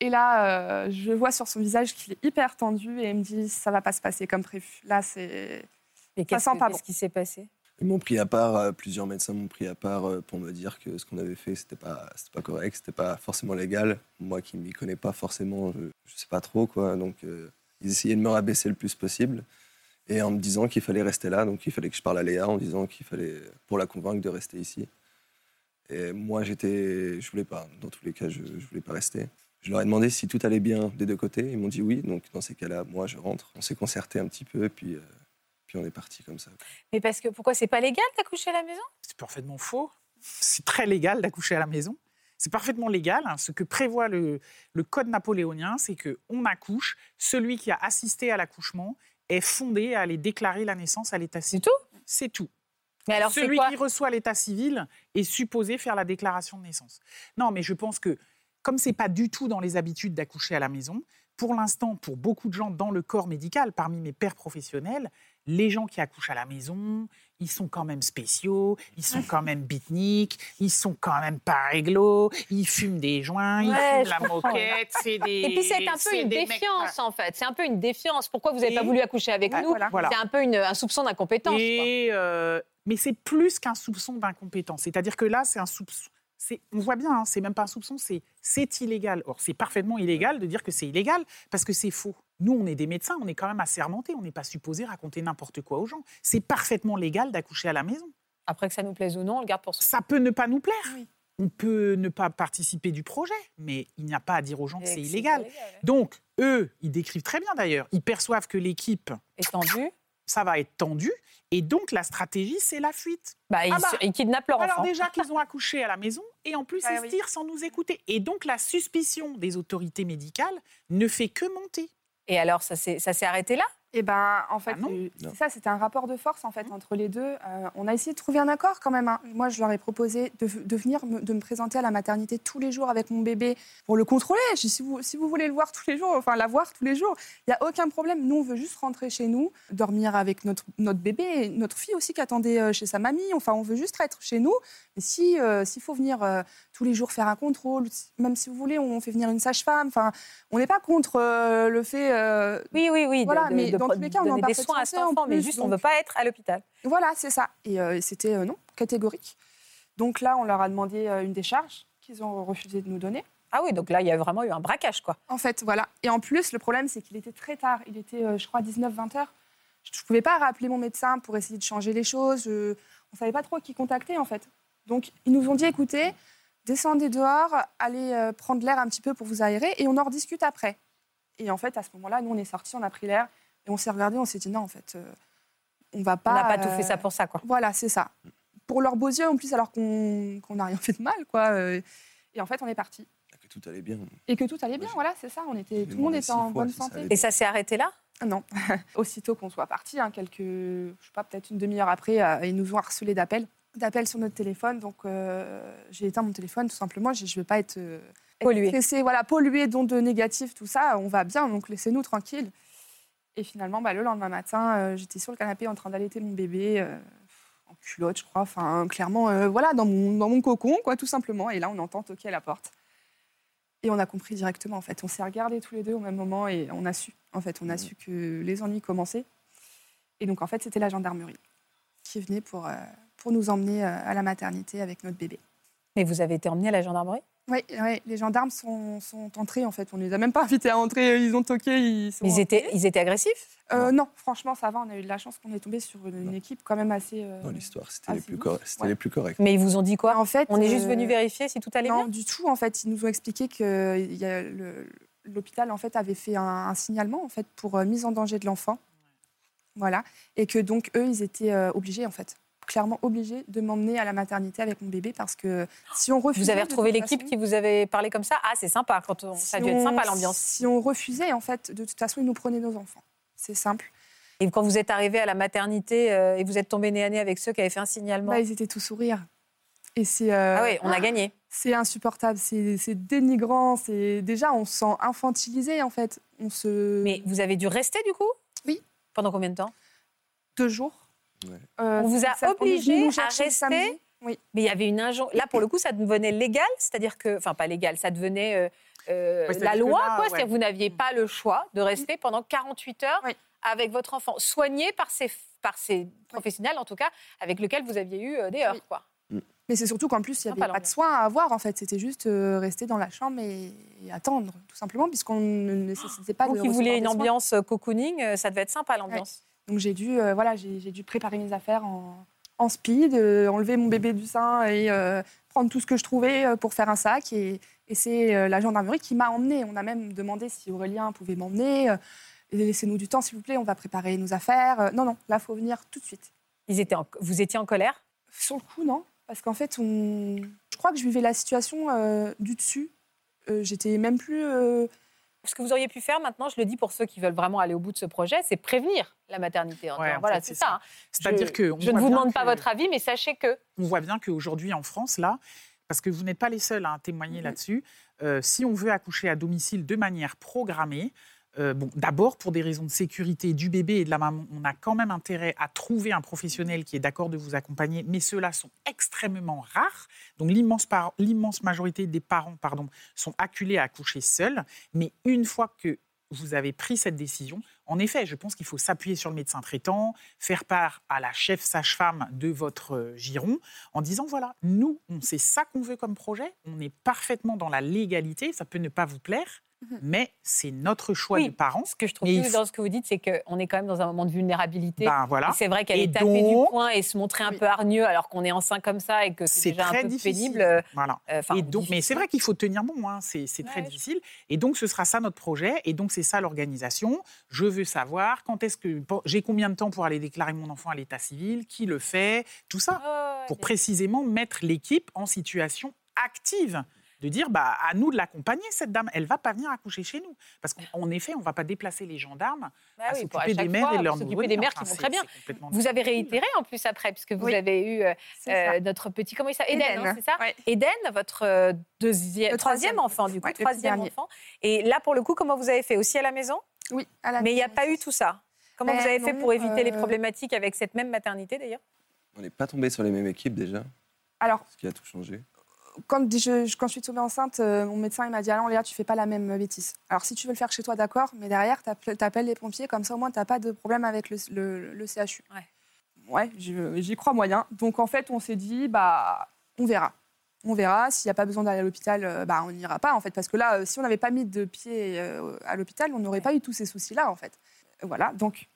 Et là, euh, je vois sur son visage qu'il est hyper tendu et il me dit ça va pas se passer comme prévu. Là, c'est Ça qu'est-ce sent que- pas qu'est-ce bon. qui s'est passé? Ils m'ont pris à part, euh, plusieurs médecins m'ont pris à part euh, pour me dire que ce qu'on avait fait, c'était pas, c'était pas correct, c'était pas forcément légal. Moi qui m'y connais pas forcément, je, je sais pas trop quoi. Donc euh, ils essayaient de me rabaisser le plus possible et en me disant qu'il fallait rester là. Donc il fallait que je parle à Léa en disant qu'il fallait pour la convaincre de rester ici. Et moi j'étais, je voulais pas. Dans tous les cas, je, je voulais pas rester. Je leur ai demandé si tout allait bien des deux côtés. Ils m'ont dit oui. Donc dans ces cas-là, moi je rentre. On s'est concerté un petit peu et puis. euh, puis on est parti comme ça. Mais parce que pourquoi? C'est pas légal d'accoucher à la maison? C'est parfaitement faux. C'est très légal d'accoucher à la maison. C'est parfaitement légal. Ce que prévoit le, le code napoléonien, c'est que on accouche. Celui qui a assisté à l'accouchement est fondé à aller déclarer la naissance à l'état civil. C'est tout? C'est tout. Mais alors Celui quoi? qui reçoit l'état civil est supposé faire la déclaration de naissance. Non, mais je pense que comme c'est pas du tout dans les habitudes d'accoucher à la maison, pour l'instant, pour beaucoup de gens dans le corps médical, parmi mes pères professionnels, les gens qui accouchent à la maison, ils sont quand même spéciaux, ils sont quand même beatniks, ils sont quand même pas réglo, ils fument des joints, ils Ouais, fument je la comprends. moquette, c'est des. Et puis c'est un peu une mecs- défiance en fait. C'est un peu une défiance. Pourquoi vous n'avez pas voulu accoucher avec nous voilà. C'est un peu une- un soupçon d'incompétence. Et, euh, mais c'est plus qu'un soupçon d'incompétence. C'est-à-dire que là, c'est un soupçon. On voit bien, hein, c'est même pas un soupçon, c'est c'est illégal. Or, c'est parfaitement illégal de dire que c'est illégal parce que c'est faux. Nous, on est des médecins, on est quand même assermentés, on n'est pas supposé raconter n'importe quoi aux gens. C'est parfaitement légal d'accoucher à la maison. Après que ça nous plaise ou non, on le garde pour soi. Ça peut ne pas nous plaire. Oui. On peut ne pas participer du projet, mais il n'y a pas à dire aux gens que c'est illégal. ouais. Donc, eux, ils décrivent très bien d'ailleurs. Ils perçoivent que l'équipe, Étendu. Ça va être tendu. Et donc, la stratégie, c'est la fuite. Bah, ils, Ah bah, ils kidnappent leur Alors enfant. déjà qu'ils ont accouché à la maison, et en plus, Ah ils oui. se tirent sans nous écouter. Et donc, la suspicion des autorités médicales ne fait que monter. Et alors, ça s'est ça s'est arrêté là? Et ben, en fait, Ah non. euh, c'est ça, c'était un rapport de force en fait entre les deux. Euh, on a essayé de trouver un accord quand même. hein. Moi, je leur ai proposé de, de venir me, de me présenter à la maternité tous les jours avec mon bébé pour le contrôler. Je dis, si vous, si vous voulez le voir tous les jours, enfin la voir tous les jours, il y a aucun problème. Nous, on veut juste rentrer chez nous, dormir avec notre, notre bébé, et notre fille aussi qui attendait euh, chez sa mamie. Enfin, on veut juste être chez nous. Mais si euh, s'il faut venir euh, tous les jours faire un contrôle, même si vous voulez, on fait venir une sage-femme. Enfin, on n'est pas contre euh, le fait. euh, Oui, oui, oui. Voilà, de, mais de dans tous les cas, on en des soins à cet en enfant, mais plus, juste, on ne veut pas être à l'hôpital. Voilà, c'est ça. Et euh, c'était non, catégorique. Donc là, on leur a demandé une décharge qu'ils ont refusé de nous donner. Ah oui, donc là, il y a vraiment eu un braquage, quoi. En fait, voilà. Et en plus, le problème, c'est qu'il était très tard. Il était, je crois, 19-20 heures. Je ne pouvais pas rappeler mon médecin pour essayer de changer les choses. Je- On ne savait pas trop qui contacter, en fait. Donc, ils nous ont dit, écoutez, descendez dehors, allez euh, prendre l'air un petit peu pour vous aérer, et on en rediscute après. Et en fait, à ce moment-là, nous, on est sortis, on a pris l'air, et on s'est regardé, on s'est dit, non, en fait, euh, on va pas... On n'a pas tout euh, fait ça pour ça, quoi. Voilà, c'est ça. Pour leurs beaux yeux, en plus, alors qu'on n'a rien fait de mal, quoi. euh, Et en fait, on est parti. Que tout allait bien. Et que tout allait bien, voilà, c'est ça. On était, tout le monde était en fois bonne santé. Et ça s'est arrêté là? Non. Aussitôt qu'on soit parti, hein, quelques, je sais pas, peut-être une demi-heure après, euh, ils nous ont harcelé d'appels, d'appels sur notre téléphone. Donc euh, j'ai éteint mon téléphone tout simplement. Je ne veux pas être euh, Pollué. stressée, voilà, pollué, d'ondes négatives, tout ça. On va bien, donc laissez-nous tranquilles. Et finalement, bah, le lendemain matin, euh, j'étais sur le canapé en train d'allaiter mon bébé. euh, en culotte, je crois, enfin clairement, voilà, dans mon, dans mon cocon, quoi, tout simplement. Et là, on entend toquer à la porte. Et on a compris directement, en fait. On s'est regardés tous les deux au même moment et on a su, en fait, on a su que les ennuis commençaient. Et donc, en fait, c'était la gendarmerie qui venait pour, pour nous emmener euh, à la maternité avec notre bébé. Mais vous avez été emmené à la gendarmerie? Oui, oui, les gendarmes sont, sont entrés, en fait. On ne les a même pas invités à entrer. Ils ont toqué. Ils, sont ils étaient, ils étaient agressifs? Euh, non, franchement, ça va. On a eu de la chance qu'on est tombé sur une, une équipe quand même assez. euh, Dans l'histoire, c'était les, plus corrects- c'était Ouais. les plus corrects. Mais ils vous ont dit quoi? En fait, On est juste euh, venu vérifier si tout allait non, bien? du tout. En fait, ils nous ont expliqué que l'hôpital en fait avait fait un, un signalement en fait pour euh, mise en danger de l'enfant, voilà, et que donc eux, ils étaient euh, obligés en fait, clairement obligés de m'emmener à la maternité avec mon bébé parce que si on refusait, Vous avez retrouvé l'équipe façon- qui vous avait parlé comme ça? Ah, c'est sympa. Quand on- ça a dû être sympa l'ambiance. Si on refusait, en fait, de toute façon, ils nous prenaient nos enfants. C'est simple. Et quand vous êtes arrivé à la maternité euh, et vous êtes tombé nez à nez avec ceux qui avaient fait un signalement? Là, ils étaient tous sourires. Et c'est. euh, Ah oui, on a gagné. C'est insupportable, c'est c'est dénigrant, c'est déjà on se sent infantilisé en fait. On se. Mais vous avez dû rester du coup? Oui. Pendant combien de temps? Deux jours. Ouais. Euh, On vous a obligé à rester samedi. Oui. Mais il y avait une injonction. Là, pour le coup, ça devenait légal, c'est-à-dire que, enfin, pas légal, ça devenait euh, euh, Ouais, la loi, là, quoi. ouais. C'est-à-dire que vous n'aviez pas le choix de rester pendant 48 heures Oui. avec votre enfant, soigné par ces, par ces professionnels, en tout cas, avec lesquels vous aviez eu euh, des heures, Oui. quoi. Mais c'est surtout qu'en plus il n'y Sympa, avait pas de soins à avoir en fait. C'était juste euh, rester dans la chambre et, et attendre tout simplement puisqu'on ne nécessitait pas Vous de qui recevoir vouliez une ambiance cocooning, ça devait être sympa l'ambiance. Donc j'ai dû euh, voilà j'ai dû préparer mes affaires en, en speed, euh, enlever mon bébé du sein et euh, prendre tout ce que je trouvais pour faire un sac et, et c'est la gendarmerie qui m'a emmenée. On a même demandé si Aurélien pouvait m'emmener. Laissez-nous du temps, s'il vous plaît, on va préparer nos affaires. Non, non, là, il faut venir tout de suite. Ils étaient en- Vous étiez en colère? Sur le coup, non. Parce qu'en fait, on... je crois que je vivais la situation du dessus. J'étais même plus. Ce que vous auriez pu faire maintenant, je le dis pour ceux qui veulent vraiment aller au bout de ce projet, c'est prévenir la maternité. en Ouais, disant, en voilà, c'est ça. ça. hein. C'est-à-dire Je- que Je ne vous demande pas votre avis, mais sachez que on voit bien qu'aujourd'hui en France, là, parce que vous n'êtes pas les seuls à témoigner là-dessus, euh, si on veut accoucher à domicile de manière programmée, euh, bon, d'abord pour des raisons de sécurité du bébé et de la maman, on a quand même intérêt à trouver un professionnel qui est d'accord de vous accompagner, mais ceux-là sont extrêmement rares. Donc l'immense, majorité des parents pardon, sont acculés à accoucher seuls, mais une fois que vous avez pris cette décision, en effet, je pense qu'il faut s'appuyer sur le médecin traitant, faire part à la chef sage-femme de votre euh, giron, en disant voilà, nous, on sait ça qu'on veut comme projet, on est parfaitement dans la légalité, ça peut ne pas vous plaire, mais c'est notre choix Oui, de parents. ce que je trouve faut- dans ce que vous dites, c'est qu'on est quand même dans un moment de vulnérabilité. Ben, voilà. C'est vrai qu'aller taper donc- du poing et se montrer un peu hargneux alors qu'on est enceint comme ça et que c'est déjà un très peu difficile. pénible. euh, Voilà. euh, enfin, et donc, mais c'est vrai qu'il faut tenir bon, hein, c'est très difficile. Et donc, ce sera ça notre projet. Et donc, c'est ça l'organisation. Je veux savoir quand est-ce que j'ai combien de temps pour aller déclarer mon enfant à l'état civil, qui le fait, tout ça, ouais, pour précisément mettre l'équipe en situation active. De dire, bah, à nous de l'accompagner, cette dame. Elle va pas venir accoucher chez nous. Parce qu'en effet, on va pas déplacer les gendarmes Bah à oui, s'occuper des mères fois, et de leurs s'occuper des mères Enfin, qui vont très bien. Vous avez réitéré en plus après, puisque vous Oui. avez eu euh, euh, notre petit, comment il s'appelle Eden, Eden. hein, c'est ça Ouais. Eden, votre euh, deuxième, Le troisième troisième. enfant, du coup, Ouais, troisième enfant. Et là, pour le coup, comment vous avez fait? Aussi à la maison? Oui, à la Mais il n'y a maison pas eu tout ça. Comment Ben vous avez fait pour éviter les problématiques avec cette même maternité, d'ailleurs? On n'est pas tombé sur les mêmes équipes déjà, Alors, ce qui a tout changé. Quand je, je- quand je suis tombée enceinte, euh, mon médecin il m'a dit Ah non, Léa, tu fais pas la même bêtise. Alors, si tu veux le faire chez toi, d'accord, mais derrière, tu appelles les pompiers, comme ça au moins, tu n'as pas de problème avec le, le- le CHU. Ouais. Ouais, j'y crois moyen. Donc, en fait, on s'est dit bah, On verra. On verra. S'il n'y a pas besoin d'aller à l'hôpital, euh, bah, on n'ira pas, en fait. Parce que là, euh, si on n'avait pas mis de pied à l'hôpital, on n'aurait pas eu tous ces soucis-là, en fait. Voilà. Donc,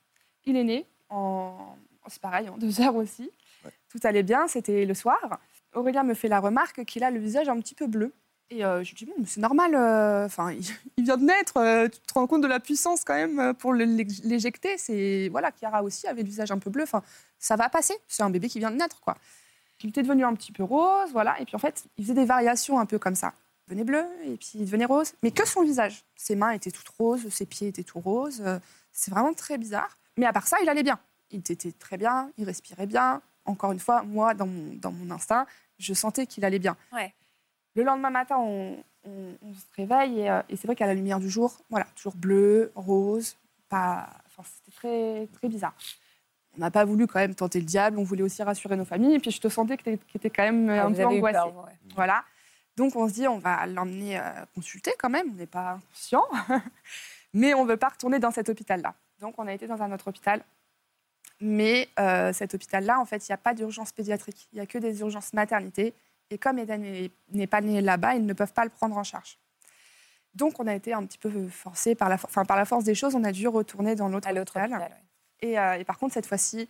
il est né en. C'est pareil, en deux heures aussi. Tout allait bien. C'était le soir. Aurélien me fait la remarque qu'il a le visage un petit peu bleu. Et euh, je lui dis, bon, c'est normal. euh, il, vient de naître. euh, tu te rends compte de la puissance, quand même, pour l'éjecter. C'est. Voilà, Chiara aussi avait le visage un peu bleu. Enfin, ça va passer. C'est un bébé qui vient de naître, quoi. Il était devenu un petit peu rose, voilà. Et puis en fait, il faisait des variations un peu comme ça. Il devenait bleu et puis il devenait rose, mais que son visage. Ses mains étaient toutes roses, ses pieds étaient tout roses. C'est vraiment très bizarre. Mais à part ça, il allait bien. Il était très bien, il respirait bien. Encore une fois, moi, dans mon instinct, je sentais qu'il allait bien. Ouais. Le lendemain matin, on, on- on se réveille et, euh, et c'est vrai qu'à la lumière du jour, voilà, toujours bleu, rose, pas, enfin, c'était très, très bizarre. On n'a pas voulu quand même tenter le diable, on voulait aussi rassurer nos familles. Et puis je te sentais que tu étais quand même Ah, un peu angoissée. peur, vous, ouais. Voilà. Donc on se dit, on va l'emmener euh, consulter quand même, on n'est pas inconscient. Mais on ne veut pas retourner dans cet hôpital-là. Donc on a été dans un autre hôpital. Mais euh, cet hôpital-là, en fait, il n'y a pas d'urgence pédiatrique. Il n'y a que des urgences maternité. Et comme Eden n'est- pas né là-bas, ils ne peuvent pas le prendre en charge. Donc on a été un petit peu forcé par la, for- enfin, par la force des choses, on a dû retourner dans l'autre hôpital. Et, euh, et par contre, cette fois-ci,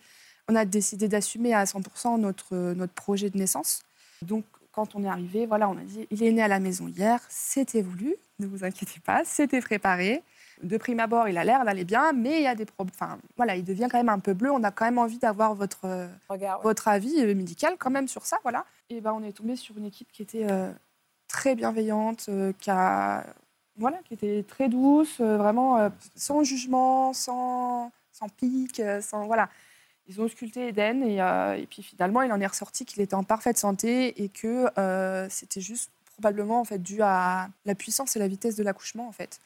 on a décidé d'assumer à 100% notre, notre projet de naissance. Donc, quand on est arrivé, voilà, on a dit, il est né à la maison hier, c'était voulu, ne vous inquiétez pas, c'était préparé. De prime abord, il a l'air d'aller bien, mais il y a des problèmes. Enfin, voilà, il devient quand même un peu bleu. On a quand même envie d'avoir votre, euh, votre avis euh, médical quand même sur ça, voilà. Et ben, on est tombé sur une équipe qui était euh, très bienveillante, euh, qui a, voilà, qui était très douce, vraiment sans jugement, sans, sans pique, sans voilà. Ils ont ausculté Eden et, et puis finalement, il en est ressorti qu'il était en parfaite santé et que c'était juste probablement en fait dû à la puissance et la vitesse de l'accouchement en fait.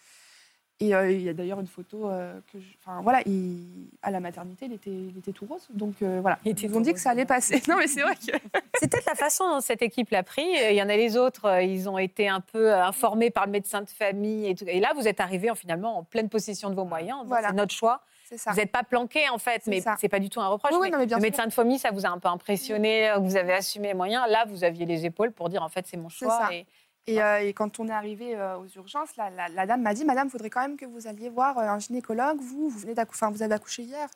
Et euh, il y a d'ailleurs une photo euh, que, je- enfin voilà, il- à la maternité, il était, il était tout rose. Donc euh, voilà, ils ont dit que ça allait passer. Non mais c'est vrai que C'est peut-être la façon dont cette équipe l'a pris. Il y en a les autres, ils ont été un peu informés par le médecin de famille. Et, tout. et là, vous êtes arrivé en, finalement en pleine possession de vos moyens. Voilà. C'est notre choix. c'est ça. Vous n'êtes pas planqué en fait, mais c'est pas du tout un reproche. Oui, oui, mais non, mais bien le sûr. médecin de famille, ça vous a un peu impressionné, vous avez assumé les moyens. Là, vous aviez les épaules pour dire en fait c'est mon C'est choix. ça. Et... Et, euh, et quand on est arrivé euh, aux urgences, la, la- la dame m'a dit Madame, il faudrait quand même que vous alliez voir euh, un gynécologue. Vous, vous, venez d'accou- enfin, vous avez accouché hier.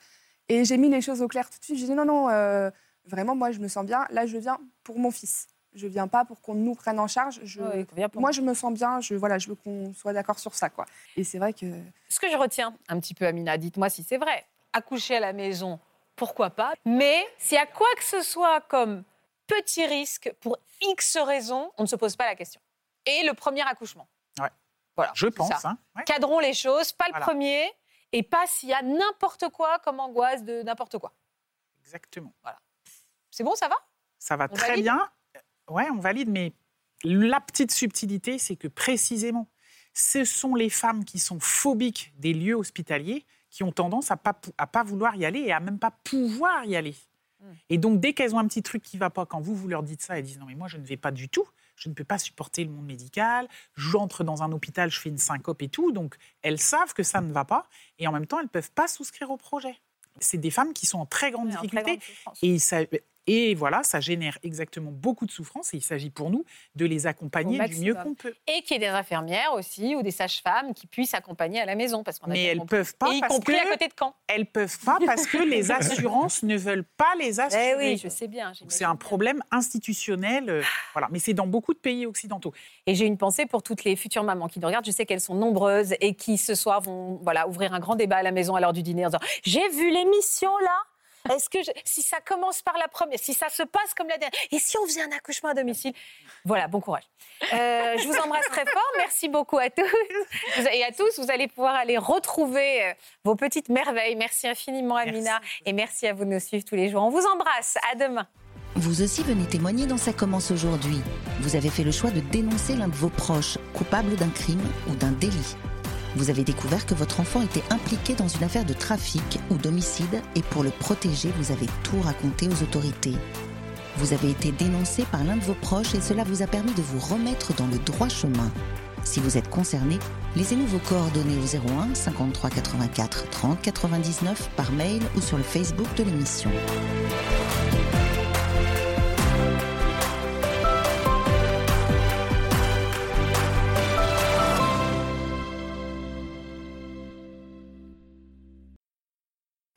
Et j'ai mis les choses au clair tout de suite. J'ai dit Non, non, euh, vraiment, moi, je me sens bien. Là, je viens pour mon fils. Je viens pas pour qu'on nous prenne en charge. Je, moi, je me sens bien. Je, voilà, je veux qu'on soit d'accord sur ça. Quoi. Et c'est vrai que. Ce que je retiens un petit peu, Amina, dites-moi si c'est vrai. Accoucher à la maison, pourquoi pas? Mais s'il y a quoi que ce soit comme petit risque pour X raisons, on ne se pose pas la question. Et le premier accouchement. Ouais. Voilà. Je pense. hein. Ouais. Cadrons les choses, pas le Voilà. premier, et pas s'il y a n'importe quoi comme angoisse de n'importe quoi. Exactement. C'est bon, ça va? Ça va On très valide? bien. Ouais, on valide, mais la petite subtilité, c'est que précisément, ce sont les femmes qui sont phobiques des lieux hospitaliers qui ont tendance à pas, à pas vouloir y aller et à même pas pouvoir y aller. Hmm. Et donc, dès qu'elles ont un petit truc qui va pas, quand vous, vous leur dites ça, elles disent non, mais moi, je ne vais pas du tout. Je ne peux pas supporter le monde médical. J'entre dans un hôpital, je fais une syncope et tout. Donc, elles savent que ça ne va pas. Et en même temps, elles ne peuvent pas souscrire au projet. C'est des femmes qui sont en très grande très difficulté. grande. Et, ça- et voilà, ça génère exactement beaucoup de souffrance et il s'agit pour nous de les accompagner du mieux qu'on peut. Et qu'il y ait des infirmières aussi ou des sages-femmes qui puissent accompagner à la maison. Parce qu'on a Mais elles compris. peuvent pas Et y parce compris que- à côté de Caen. Elles peuvent pas parce que les assurances ne veulent pas les Eh assurer. oui, je sais bien. C'est un problème institutionnel. euh, voilà. Mais c'est dans beaucoup de pays occidentaux. Et j'ai une pensée pour toutes les futures mamans qui nous regardent. Je sais qu'elles sont nombreuses et qui ce soir vont voilà, ouvrir un grand débat à la maison à l'heure du dîner en disant J'ai vu l'émission là est-ce que je- si ça commence par la première, si ça se passe comme la dernière, et si on faisait un accouchement à domicile? Voilà, bon courage. Euh, je vous embrasse très fort. Merci beaucoup à tous et à tous. Vous allez pouvoir aller retrouver euh, vos petites merveilles. Merci infiniment, Amina, et merci à vous de nous suivre tous les jours. On vous embrasse. À demain. Vous aussi venez témoigner dans Ça commence aujourd'hui. Vous avez fait le choix de dénoncer l'un de vos proches, coupable d'un crime ou d'un délit. Vous avez découvert que votre enfant était impliqué dans une affaire de trafic ou d'homicide et pour le protéger, vous avez tout raconté aux autorités. Vous avez été dénoncé par l'un de vos proches et cela vous a permis de vous remettre dans le droit chemin. Si vous êtes concerné, laissez-nous vos coordonnées au 01 53 84 30 99 par mail ou sur le Facebook de l'émission.